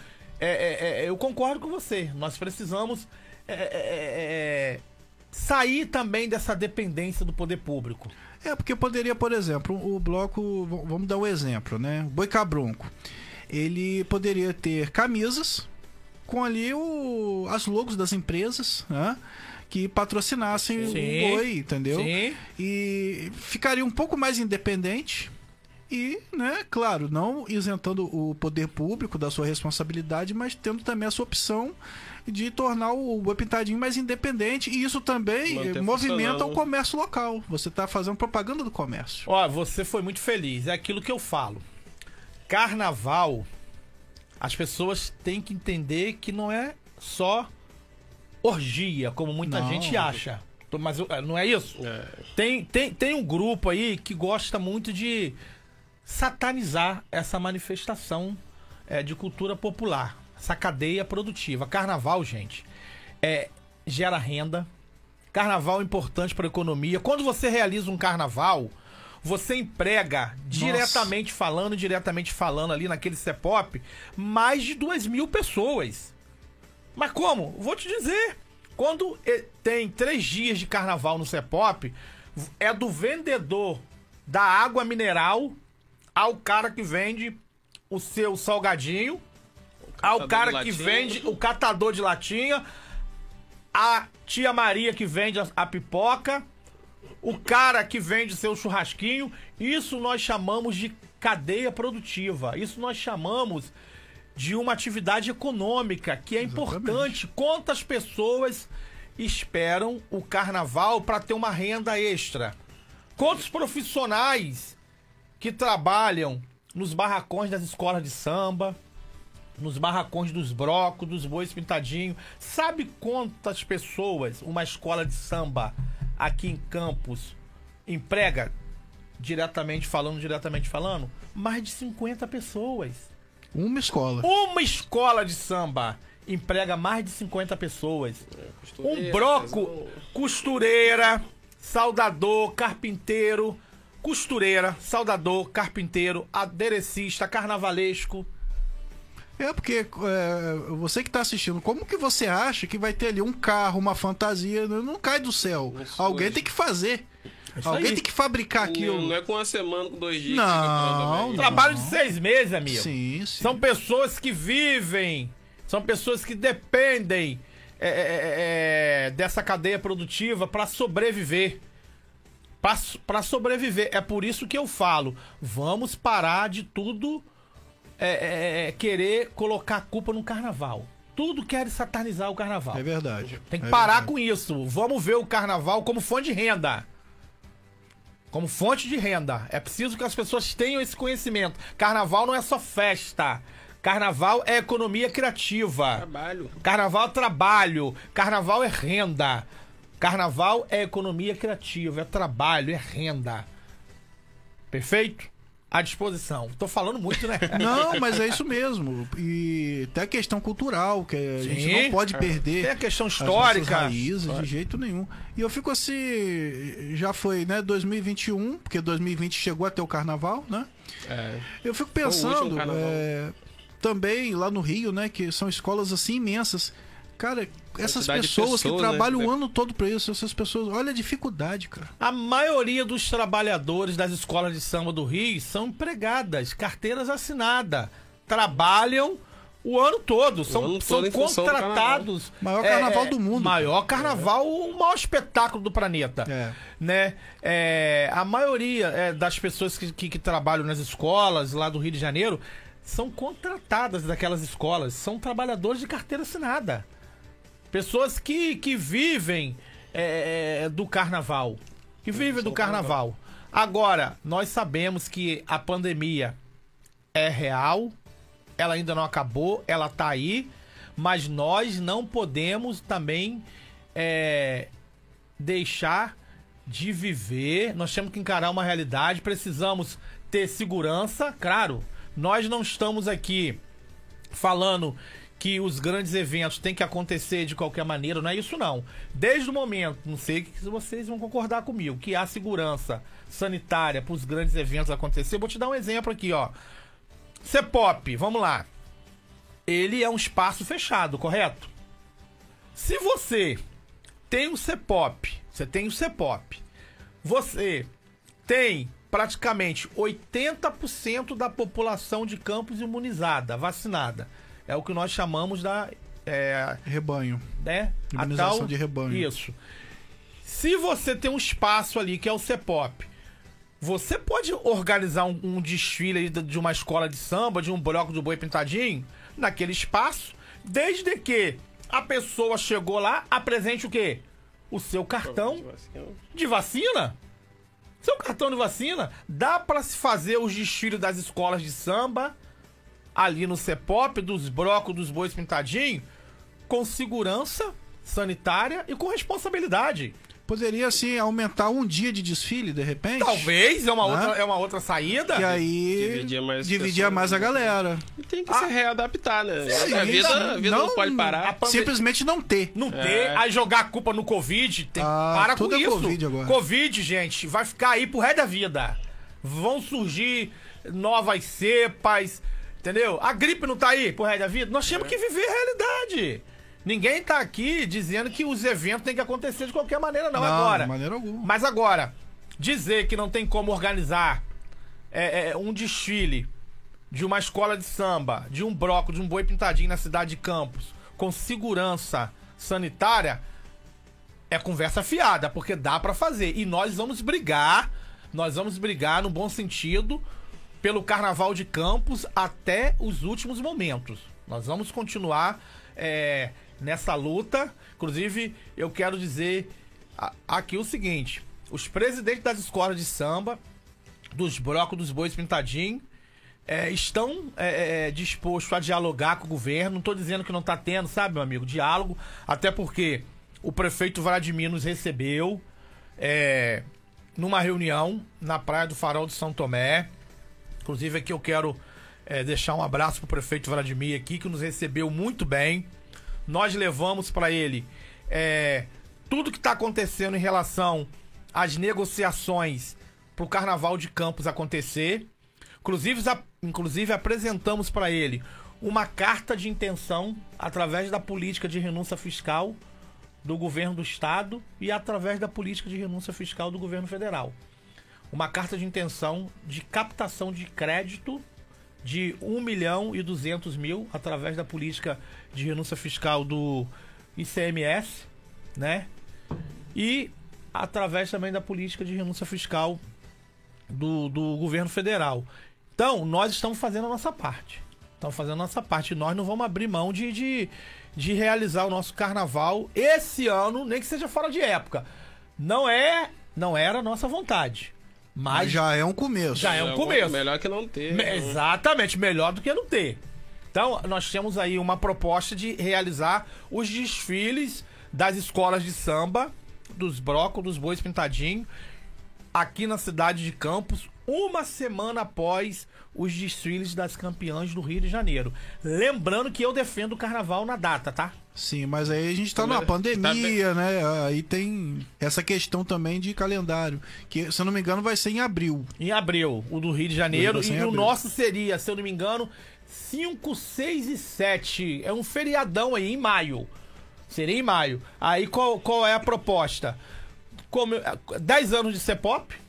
é, é, é, eu concordo com você. Nós precisamos é, é, sair também dessa dependência do poder público. É, porque poderia, por exemplo, o bloco. Vamos dar um exemplo, né? Boi Cabronco. Ele poderia ter camisas com ali o, as logos das empresas, né? Que patrocinassem Sim. o boi, entendeu? Sim. E ficaria um pouco mais independente. E, né, claro, não isentando o poder público da sua responsabilidade, mas tendo também a sua opção de tornar o Pintadinho mais independente. E isso também Manter eh, movimenta o comércio local. Você está fazendo propaganda do comércio. Ó, você foi muito feliz. É aquilo que eu falo. Carnaval, as pessoas têm que entender que não é só orgia, como muita Não. gente acha. Mas eu- não é isso? É, Tem, tem, tem um grupo aí que gosta muito de satanizar essa manifestação é, de cultura popular, essa cadeia produtiva. Carnaval, gente, é, gera renda. Carnaval é importante para a economia. Quando você realiza um carnaval, você emprega, diretamente falando, diretamente falando ali naquele CEPOP, mais de duas mil pessoas. Mas como? Vou te dizer. Quando eh, tem três dias de carnaval no CEPOP, é do vendedor da água mineral ao cara que vende o seu salgadinho, ao catador cara que latinha. vende o catador de latinha, a tia Maria que vende a, a pipoca, o cara que vende seu churrasquinho. Isso nós chamamos de cadeia produtiva. Isso nós chamamos de uma atividade econômica que é Exatamente. importante. Quantas pessoas esperam o carnaval para ter uma renda extra? Quantos profissionais que trabalham nos barracões das escolas de samba, nos barracões dos brocos, dos bois pintadinhos. Sabe quantas pessoas uma escola de samba aqui em Campos emprega? Diretamente falando, diretamente falando, mais de 50 pessoas. Uma escola. Uma escola de samba emprega mais de 50 pessoas. Um Costureira, broco, um- costureira, saudador, carpinteiro, costureira, saudador, carpinteiro, aderecista, carnavalesco. É porque é, você que tá assistindo, como que você acha que vai ter ali um carro, uma fantasia? Não não cai do céu. Isso Alguém hoje. tem que fazer. isso Alguém aí. tem que fabricar Não, aquilo. não é com uma semana, com dois dias. Não, também. não. Trabalho de seis meses, amigo. Sim, sim. São pessoas que vivem, são pessoas que dependem é, é, é, é, dessa cadeia produtiva para sobreviver. Para sobreviver. É por isso que eu falo: vamos parar de tudo é, é, é, querer colocar a culpa no carnaval. Tudo quer satanizar o carnaval. É verdade. Tem que É parar verdade. com isso. Vamos ver o carnaval como fonte de renda. Como fonte de renda. É preciso que as pessoas tenham esse conhecimento. Carnaval não é só festa. Carnaval é economia criativa. Trabalho. Carnaval é trabalho. Carnaval é renda. Carnaval é economia criativa, é trabalho, é renda. Perfeito? À disposição. Tô falando muito, né? <laughs> Não, mas é isso mesmo. E tem a questão cultural, que a gente Sim. não pode perder. Tem a questão histórica. raízes de jeito nenhum. E eu fico assim, já foi, né, 2021, porque 2020 chegou até o carnaval, né? É. Eu fico pensando é, também lá no Rio, né, que são escolas assim imensas. Cara, essas de pessoas, que pessoas, né, trabalham que o ano todo pra isso, essas pessoas, olha a dificuldade, cara. A maioria dos trabalhadores das escolas de samba do Rio são empregadas, carteiras assinadas. Trabalham o ano todo, são, ano são todo do contratados. Maior carnaval do mundo. Maior carnaval, o maior espetáculo do planeta. É. Né? É, a maioria é, das pessoas que, que, que trabalham nas escolas lá do Rio de Janeiro são contratadas daquelas escolas, são trabalhadores de carteira assinada. Pessoas que, que vivem é, do carnaval. Que vivem do carnaval. Agora, nós sabemos que a pandemia é real, ela ainda não acabou, ela tá aí, mas nós não podemos também é, deixar de viver. Nós temos que encarar uma realidade, precisamos ter segurança, claro. Nós não estamos aqui falando que os grandes eventos têm que acontecer de qualquer maneira, não é isso não. Desde o momento, não sei se vocês vão concordar comigo, que há segurança sanitária para os grandes eventos acontecer. Eu vou te dar um exemplo aqui, ó. Cepop, vamos lá. Ele é um espaço fechado, correto? Se você tem um Cepop, você tem um Cepop, você tem praticamente 80% da população de Campos imunizada, vacinada. É o que nós chamamos da. É, Rebanho. né? Imunização tal- de rebanho. Isso. Se você tem um espaço ali que é o CEPOP, você pode organizar um, um desfile aí de de uma escola de samba, de um bloco do boi pintadinho, naquele espaço, desde que a pessoa chegou lá, apresente o quê? O seu cartão de vacina. Seu cartão de vacina, dá pra se fazer os desfiles das escolas de samba ali no CEPOP, dos brocos, dos bois pintadinhos, com segurança sanitária e com responsabilidade. Poderia, assim, aumentar um dia de desfile, de repente? Talvez é uma, Né? outra, é uma outra saída. Que aí Dividia mais dividia mais a né? galera. E tem que se readaptar, né? Sim, a vida, não- a vida não, não- pode parar. Simplesmente não ter. Não ter, É. aí jogar a culpa no Covid, tem, Ah, para tudo com é isso. Covid agora. Covid, gente, vai ficar aí pro resto da vida. Vão surgir novas cepas, entendeu? A gripe não tá aí pro resto da vida. Nós temos que viver a realidade. Ninguém tá aqui dizendo que os eventos têm que acontecer de qualquer maneira, não, agora. de maneira alguma. Mas agora, dizer que não tem como organizar é, é, um desfile de uma escola de samba, de um bloco, de um boi pintadinho na cidade de Campos, com segurança sanitária, é conversa fiada, porque dá pra fazer. E nós vamos brigar, nós vamos brigar no bom sentido pelo Carnaval de Campos até os últimos momentos. Nós vamos continuar é, nessa luta. Inclusive, eu quero dizer aqui o seguinte: os presidentes das escolas de samba, dos blocos dos bois pintadinhos, é, estão é, é, dispostos a dialogar com o governo. Não estou dizendo que não está tendo, sabe, meu amigo, diálogo. Até porque o prefeito Vladimir nos recebeu é, numa reunião na Praia do Farol de São Tomé. Inclusive aqui eu quero é, deixar um abraço pro prefeito Vladimir aqui, que nos recebeu muito bem. Nós levamos para ele é, tudo que está acontecendo em relação às negociações para o Carnaval de Campos acontecer. Inclusive, a- inclusive apresentamos para ele uma carta de intenção através da política de renúncia fiscal do governo do estado e através da política de renúncia fiscal do governo federal. Uma carta de intenção de captação de crédito de 1 milhão e 200 mil através da política de renúncia fiscal do ICMS, né? E através também da política de renúncia fiscal do, do governo federal. Então, nós estamos fazendo a nossa parte. Estamos fazendo a nossa parte. Nós não vamos abrir mão de, de, de realizar o nosso carnaval esse ano, nem que seja fora de época. Não é, não era a nossa vontade. Mas Mas já é um começo. Já é um É, começo. Melhor que não ter. me- né? Exatamente, melhor do que não ter. Então, nós temos aí uma proposta de realizar os desfiles das escolas de samba, dos brocos, dos bois pintadinhos, aqui na cidade de Campos, uma semana após os desfiles das campeãs do Rio de Janeiro. Lembrando que eu defendo o carnaval na data, tá? Sim, mas aí a gente tá numa Tá pandemia, né? Aí tem essa questão também de calendário. Que, se eu não me engano, vai ser em abril. Em abril, o do Rio de Janeiro. E o nosso seria, se eu não me engano, 5, 6 e 7. É um feriadão aí, em maio. Seria em maio. Aí qual, qual é a proposta? Como, 10 anos de C-pop.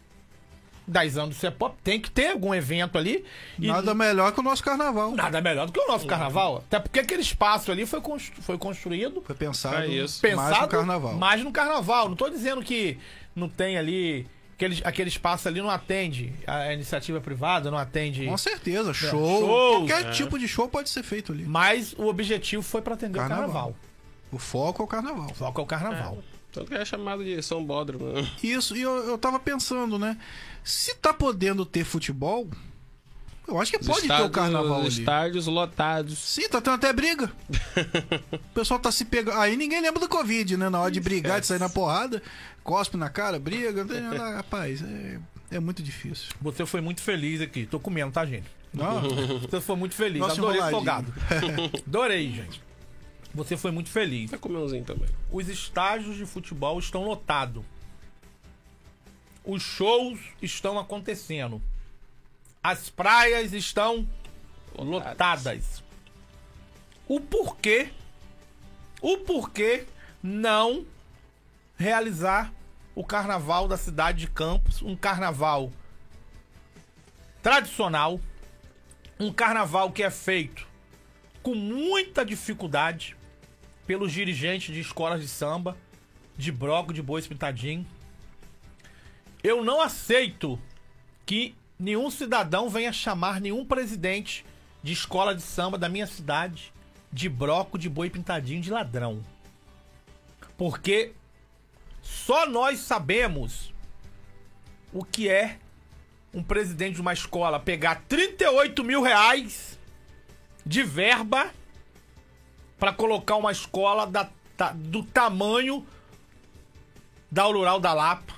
10 anos de C-pop. Tem que ter algum evento ali. E Nada melhor que o nosso carnaval. nada melhor do que o nosso carnaval. Até porque aquele espaço ali foi, constru- foi construído Foi pensado Pra isso. mais pensado no carnaval. mais no carnaval. Não tô dizendo que não tem ali. Aquele, aquele espaço ali não atende a iniciativa privada, não atende. Com certeza, show. shows, Qualquer é. tipo de show pode ser feito ali. Mas o objetivo foi pra atender Carnaval. o carnaval. O foco é o carnaval. Só que é o carnaval. Tanto que é chamado de São Bódromo. né? Isso, e eu, eu tava pensando, né? Se tá podendo ter futebol, eu acho que Os pode ter o estádios- carnaval ali. Estádios lotados. Sim, tá tendo até briga. <laughs> o pessoal tá se pegando. Aí ninguém lembra do Covid, né? Na hora de brigar, de sair na porrada, cospe na cara, briga. nada. Rapaz, é, é muito difícil. Você foi muito feliz aqui. Tô comendo, tá, gente? Não, Você foi muito feliz. Nossa, Adorei o folgado. <laughs> Adorei, gente. Você foi muito feliz. Vai comer umzinho também. Os estágios de futebol estão lotados. Os shows estão acontecendo. As praias estão lotadas. O porquê? O porquê não realizar o carnaval da cidade de Campos, um carnaval tradicional, um carnaval que é feito com muita dificuldade pelos dirigentes de escolas de samba, de broco, de bois pintadinho. Eu não aceito que nenhum cidadão venha chamar nenhum presidente de escola de samba da minha cidade de broco, de boi pintadinho, de ladrão. Porque só nós sabemos o que é um presidente de uma escola pegar 38 mil reais de verba para colocar uma escola da- da- do tamanho da Rural da Lapa,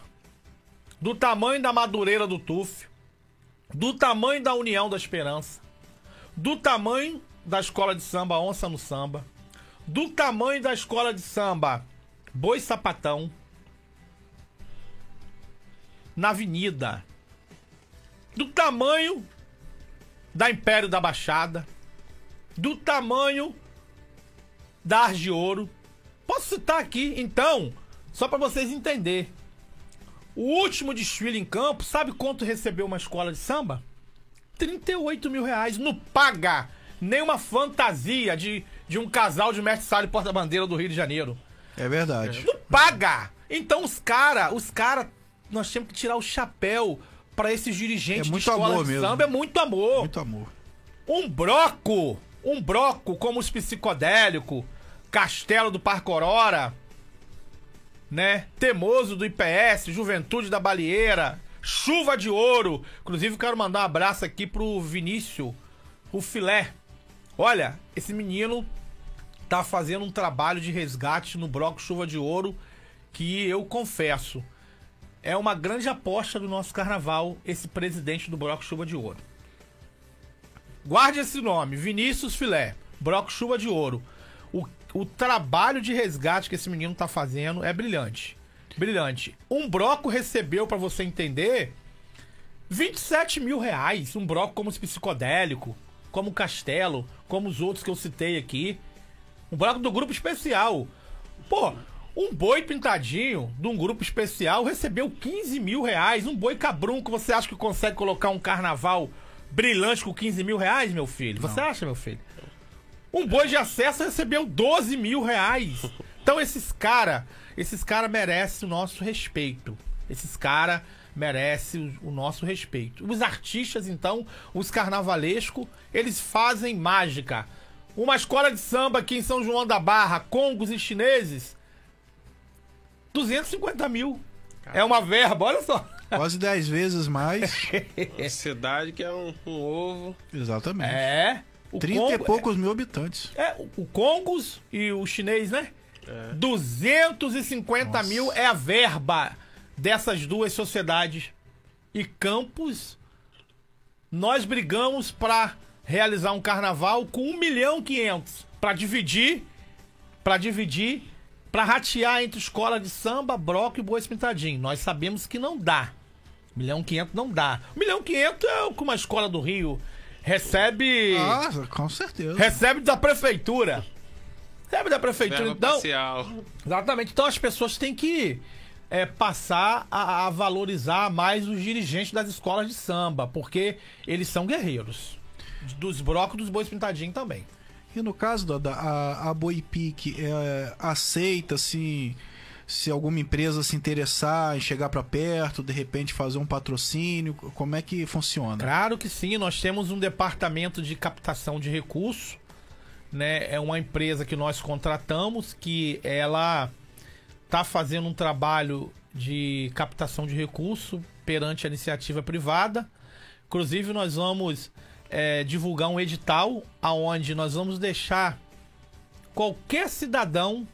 do tamanho da Madureira do Tuf, do tamanho da União da Esperança, do tamanho da escola de samba Onça no Samba, do tamanho da escola de samba Boi Sapatão, na Avenida, do tamanho da Império da Baixada, do tamanho da Arde Ouro. Posso citar aqui, então, só para vocês entenderem. O último desfile em campo, sabe quanto recebeu uma escola de samba? 38 mil reais. Não paga nem uma fantasia de, de um casal de mestre sala e porta-bandeira do Rio de Janeiro. é verdade. Não paga! Então os cara, os cara, nós temos que tirar o chapéu pra esses dirigentes É muito de escola amor de mesmo. samba é muito amor. Muito amor. Um broco, um broco como os psicodélico, Castelo do Parque Aurora, né? Temoso do IPS, Juventude da Balieira, Chuva de Ouro. Inclusive quero mandar um abraço aqui pro Vinícius, o filé. Olha, esse menino tá fazendo um trabalho de resgate no bloco Chuva de Ouro que eu confesso é uma grande aposta do nosso carnaval esse presidente do bloco Chuva de Ouro. Guarde esse nome, Vinícius Filé, bloco Chuva de Ouro. O, o trabalho de resgate que esse menino tá fazendo é brilhante. Brilhante. Um broco recebeu, pra você entender, 27 mil reais. Um broco como os psicodélico, como o Castelo, como os outros que eu citei aqui. Um bloco do grupo especial. Pô, um boi pintadinho de um grupo especial recebeu 15 mil reais. Um boi cabrunco, você acha que consegue colocar um carnaval brilhante com 15 mil reais, meu filho? Você acha, meu filho? Um boi de acesso recebeu 12 mil reais. Então esses cara, esses cara merecem o nosso respeito. Esses cara merecem o, nosso respeito. Os artistas, então, os carnavalescos, eles fazem mágica. Uma escola de samba aqui em São João da Barra, congos e chineses, 250 mil. É uma verba, olha só. Quase 10 vezes mais. Uma <laughs> cidade que é um, um ovo. Exatamente. É. O 30 e Congo- poucos mil habitantes. É, o- Congos e o chinês, né? É. 250 Nossa. mil é a verba dessas duas sociedades. E Campos, nós brigamos pra realizar um carnaval com 1 milhão e 500 pra dividir, pra dividir, pra ratear entre escola de samba, broco e bois pintadinho. Nós sabemos que não dá. 1 milhão e 500 não dá. 1 milhão e 500 é o que uma escola do Rio recebe Ah, com certeza. recebe da prefeitura. Recebe da prefeitura. Verba Então, parcial. exatamente. Então as pessoas têm que é, passar a, a valorizar mais os dirigentes das escolas de samba, porque eles são guerreiros. Dos brocos dos bois pintadinhos também. E no caso da, a, a Boipic, é, aceita assim se alguma empresa se interessar em chegar para perto, de repente fazer um patrocínio, como é que funciona? Claro que sim, nós temos um departamento de captação de recursos, né? É uma empresa que nós contratamos que ela está fazendo um trabalho de captação de recurso perante a iniciativa privada. Inclusive, nós vamos é, divulgar um edital aonde nós vamos deixar qualquer cidadão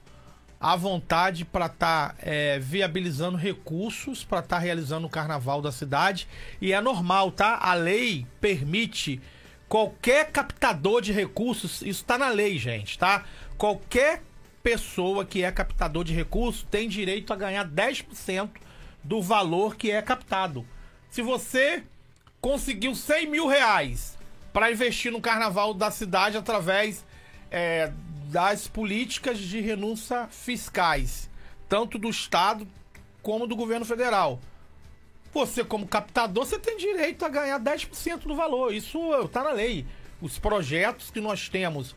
à vontade para estar viabilizando recursos para estar realizando o carnaval da cidade. E é normal, tá? A lei permite qualquer captador de recursos, isso está na lei, gente, tá? Qualquer pessoa que é captador de recursos tem direito a ganhar 10% do valor que é captado. Se você conseguiu 100 mil reais para investir no carnaval da cidade através é, das políticas de renúncia fiscais, tanto do Estado como do governo federal. Você, como captador, você tem direito a ganhar 10% do valor. Isso está na lei. Os projetos que nós temos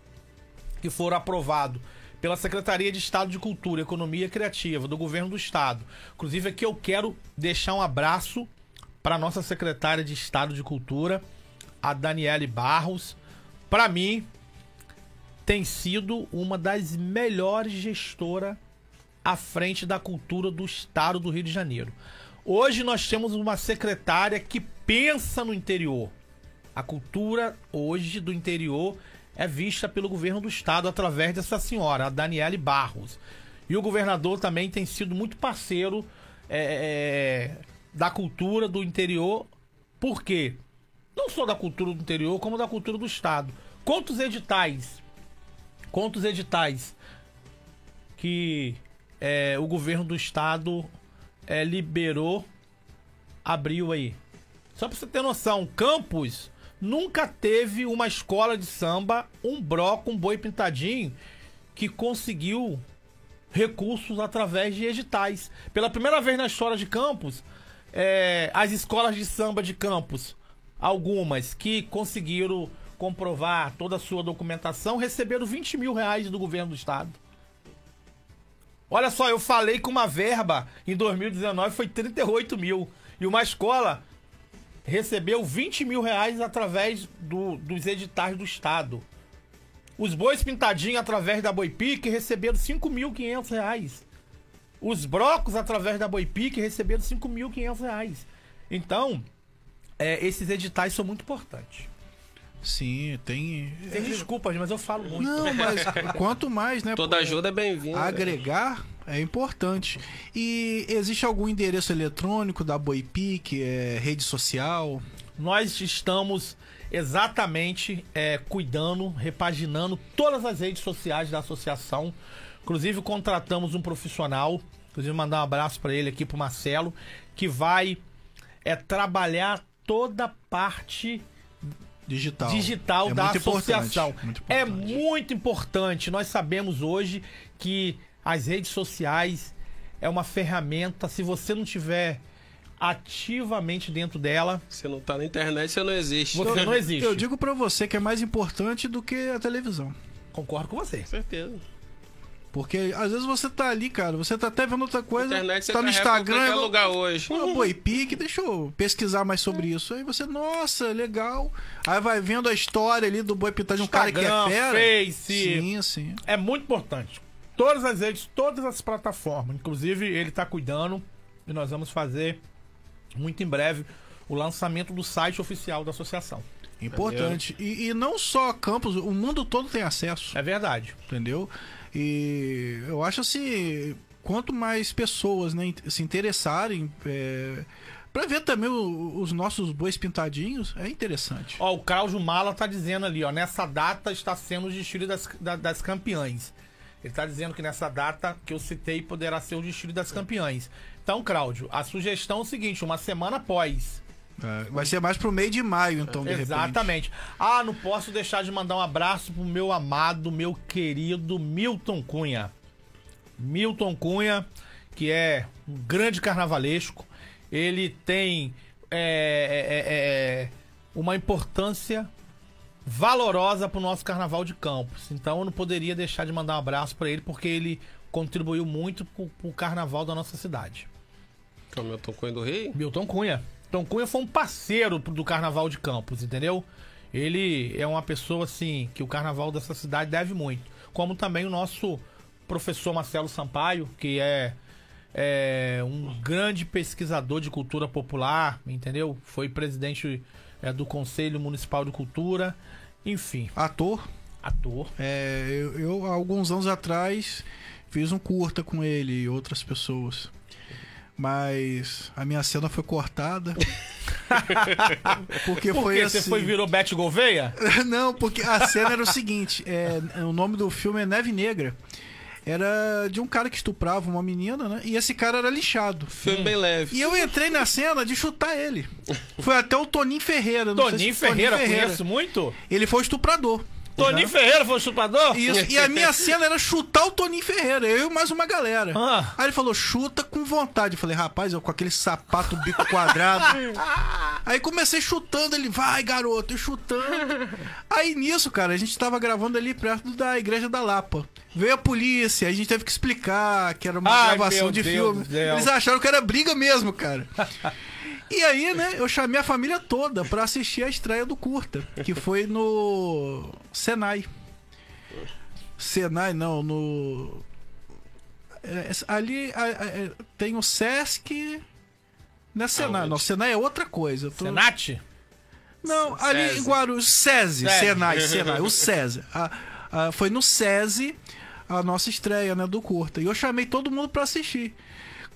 que foram aprovados pela Secretaria de Estado de Cultura, Economia Criativa do Governo do Estado. Inclusive aqui eu quero deixar um abraço para nossa secretária de Estado de Cultura, a Daniele Barros. Para mim, tem sido uma das melhores gestoras à frente da cultura do Estado do Rio de Janeiro. Hoje nós temos uma secretária que pensa no interior. A cultura hoje do interior é vista pelo governo do estado através dessa senhora, a Daniele Barros. E o governador também tem sido muito parceiro é, é, da cultura do interior. Por quê? Não só da cultura do interior, como da cultura do estado. Quantos editais? Quantos editais que é, o governo do estado é, liberou, abriu aí? Só pra você ter noção, Campos nunca teve uma escola de samba, um broco, um boi pintadinho que conseguiu recursos através de editais. Pela primeira vez na história de Campos, é, as escolas de samba de Campos, algumas que conseguiram comprovar toda a sua documentação, receberam 20 mil reais do governo do estado. Olha só, eu falei que uma verba em 2019 foi 38 mil. E uma escola recebeu 20 mil reais através do- dos editais do Estado. Os bois pintadinhos através da Boipique receberam 5.500 reais. Os brocos através da Boipique receberam 5.500 reais. Então, é, esses editais são muito importantes. Sim, tem. Tem desculpas, mas eu falo muito. Não, mas quanto mais, né? Toda ajuda é bem-vinda. Agregar é importante. E existe algum endereço eletrônico da Boipic, é, rede social? Nós estamos exatamente é, cuidando, repaginando todas as redes sociais da associação. Inclusive, contratamos um profissional, inclusive, mandar um abraço para ele aqui, pro Marcelo, que vai é, trabalhar toda a parte Digital. digital É da muito importante, associação. muito É muito importante. Nós sabemos hoje que as redes sociais é uma ferramenta. Se você não tiver ativamente dentro dela, Se não tá na internet, você não existe. você não existe. Eu digo pra você que é mais importante do que a televisão. Concordo com você. Com certeza. Porque às vezes você tá ali, cara, você tá até vendo outra coisa, internet você tá no Instagram, qualquer eu- lugar hoje. Pô, Boipic, deixa eu pesquisar mais sobre isso. Aí você, nossa, legal. Aí vai vendo a história ali do Boi Pitão de um cara que é fera. Face. Sim, sim. É muito importante. Todas as redes, todas as plataformas. Inclusive, ele está cuidando e nós vamos fazer muito em breve o lançamento do site oficial da associação. Importante. E, e não só Campos, o mundo todo tem acesso, É verdade. entendeu? E eu acho assim, quanto mais pessoas né, se interessarem é, para ver também o- os nossos bois pintadinhos, é interessante. Ó, o Cláudio Mala tá dizendo ali, ó, nessa data está sendo o desfile das, da- das campeãs. Ele tá dizendo que nessa data que eu citei poderá ser o desfile das campeãs. Então, Cláudio, a sugestão é o seguinte, uma semana após. É, vai ser mais pro meio de maio, então, de repente. Exatamente. Ah, não posso deixar de mandar um abraço pro meu amado, meu querido Milton Cunha. Milton Cunha, que é um grande carnavalesco. Ele tem é, é, é, é, uma importância valorosa pro nosso carnaval de Campos. Então eu não poderia deixar de mandar um abraço para ele, porque ele contribuiu muito pro, pro carnaval da nossa cidade. Como eu tô com do Rei. Milton Cunha. Milton Cunha foi um parceiro do Carnaval de Campos, entendeu? Ele é uma pessoa, assim, que o Carnaval dessa cidade deve muito. Como também o nosso professor Marcelo Sampaio, que é, é um grande pesquisador de cultura popular, entendeu? Foi presidente é, do Conselho Municipal de Cultura, enfim, Ator, ator. é, eu, eu, há alguns anos atrás, fiz um curta com ele e outras pessoas. Mas a minha cena foi cortada. <laughs> porque Por foi assim. Você foi virou Bete Gouveia? <laughs> Não, porque a cena era o seguinte: é, o nome do filme é Neve Negra. Era de um cara que estuprava uma menina, né? E esse cara era lixado. Filme bem leve. E eu entrei na cena de chutar ele. Foi até o Toninho Ferreira. não sei Toninho se- Ferreira, conheço muito. Ele foi o estuprador. Toninho Ferreira foi o chupador? Isso. E a minha cena era chutar o Toninho Ferreira, eu e mais uma galera. Ah. Aí ele falou, chuta com vontade. Eu falei, rapaz, eu com aquele sapato bico quadrado. <laughs> Aí comecei chutando, ele, vai garoto, e chutando. Aí nisso, cara, a gente tava gravando ali perto da igreja da Lapa. Veio a polícia, a gente teve que explicar que era uma Ai, gravação de Deus filme. céu. Eles acharam que era briga mesmo, cara. <laughs> E aí, né, eu chamei a família toda pra assistir a estreia do curta, que foi no Senai. Senai não, no é, ali a- a- é, tem o Sesc não é Senai, Aonde? não, Senai é outra coisa. tô- Senate? Não, ali SESI. em Guarulhos, SESI. Senai, <laughs> Senai, o SESI. Foi no SESI a nossa estreia, né, do curta. E eu chamei todo mundo pra assistir.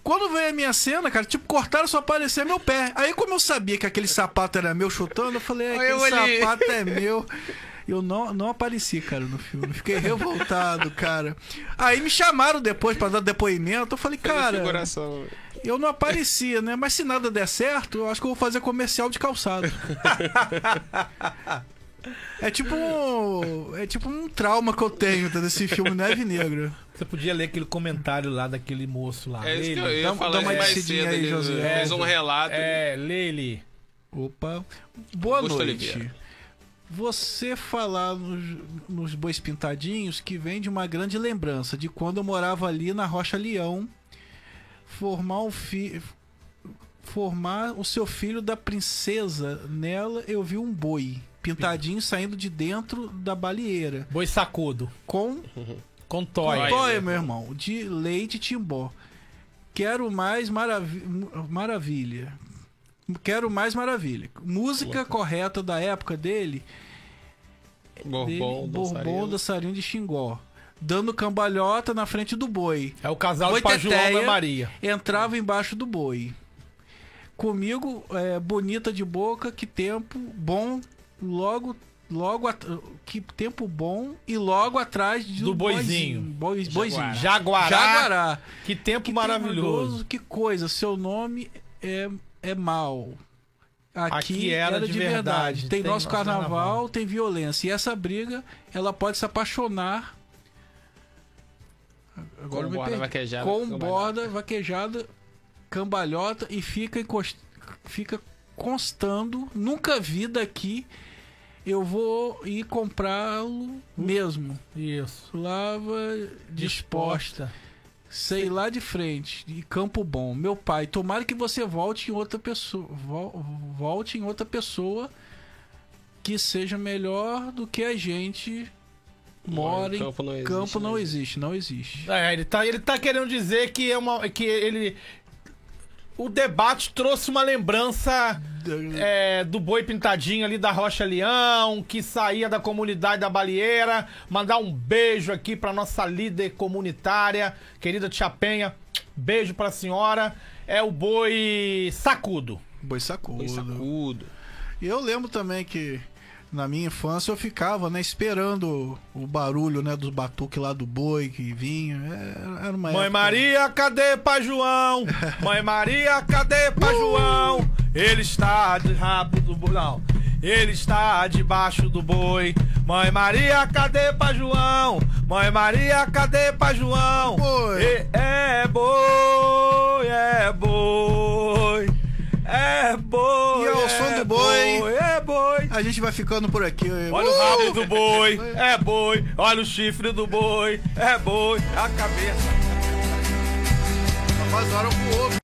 Quando veio a minha cena, cara, tipo, cortaram só aparecer meu pé. Aí, como eu sabia que aquele sapato era meu chutando, eu falei, é, aquele sapato é meu. Eu não, não apareci, cara, no filme. Fiquei revoltado, cara. Aí me chamaram depois pra dar depoimento. Eu falei, cara, eu não aparecia, né? Mas se nada der certo, eu acho que eu vou fazer comercial de calçado. <laughs> É tipo um, é tipo um trauma que eu tenho tá, desse filme Neve Negra. Você podia ler aquele comentário lá daquele moço lá. É isso que eu ia Dá- falar dá uma mais cedo. aí, ele José. fez um relato. É, Lele. Opa. Boa Augusto noite. Oliveira. Você falar nos, nos Bois Pintadinhos que vem de uma grande lembrança de quando eu morava ali na Rocha Leão, formar um fi... formar o seu filho da princesa. Nela eu vi um boi pintadinho saindo de dentro da balieira. Boi sacudo. Com <laughs> Com toia. Toia. Toia, meu irmão, de leite timbó. Quero mais maravi maravilha. Quero mais maravilha. Música correta da época dele. Bourbon, dele, Bourbon dançarino. dançarino de Xingó. Dando cambalhota na frente do boi. É o casal Boi de e Maria. Entrava embaixo do boi. Comigo, é, bonita de boca, que tempo bom, logo, logo, at- que tempo bom e logo atrás do, Do boizinho. Boi, boizinho. Jaguará. Jaguará. Que tempo Que maravilhoso. Que coisa, seu nome é, é mal. Aqui, Aqui era era, de de verdade. verdade. Tem, Tem nosso nosso carnaval, carnaval. tem violência. E essa briga, ela pode se apaixonar. Agora me borda vaquejada, Com cambalhota. borda, vaquejada, cambalhota e fica, encost... fica constando. Nunca vi daqui. Eu vou ir comprá-lo mesmo. Isso. Lava disposta. Sei lá de frente, de Campo Bom. Meu pai, tomara que você volte em outra pessoa, vol- volte em outra pessoa que seja melhor do que a gente mora em Campo não existe, campo não né? existe, não existe. É, ele tá, ele tá querendo dizer que é uma. que ele. O debate trouxe uma lembrança é, do boi pintadinho ali da Rocha Leão, que saía da comunidade da Balieira. Mandar um beijo aqui pra nossa líder comunitária, querida Tia Penha. Beijo pra senhora. É o boi sacudo. Boi sacudo. Boi sacudo. E eu lembro também que na minha infância eu ficava, né, esperando o barulho, né, dos batuques lá do boi que vinha. É, Era uma Mãe época- Maria, cadê Pai João? Mãe Maria, cadê Pai João? Ele está de rabo do boi. Não. Ele está debaixo do boi. Mãe Maria, cadê Pai João? Mãe Maria, cadê Pai João? Boi. E- É boi, é boi. É boi. E ao é som do boi. É boi. A gente vai ficando por aqui. Olha Uh! o rabo do boi, <laughs> é boi. Olha o chifre do boi, é boi. A cabeça. Rapaz, hora pro ovo.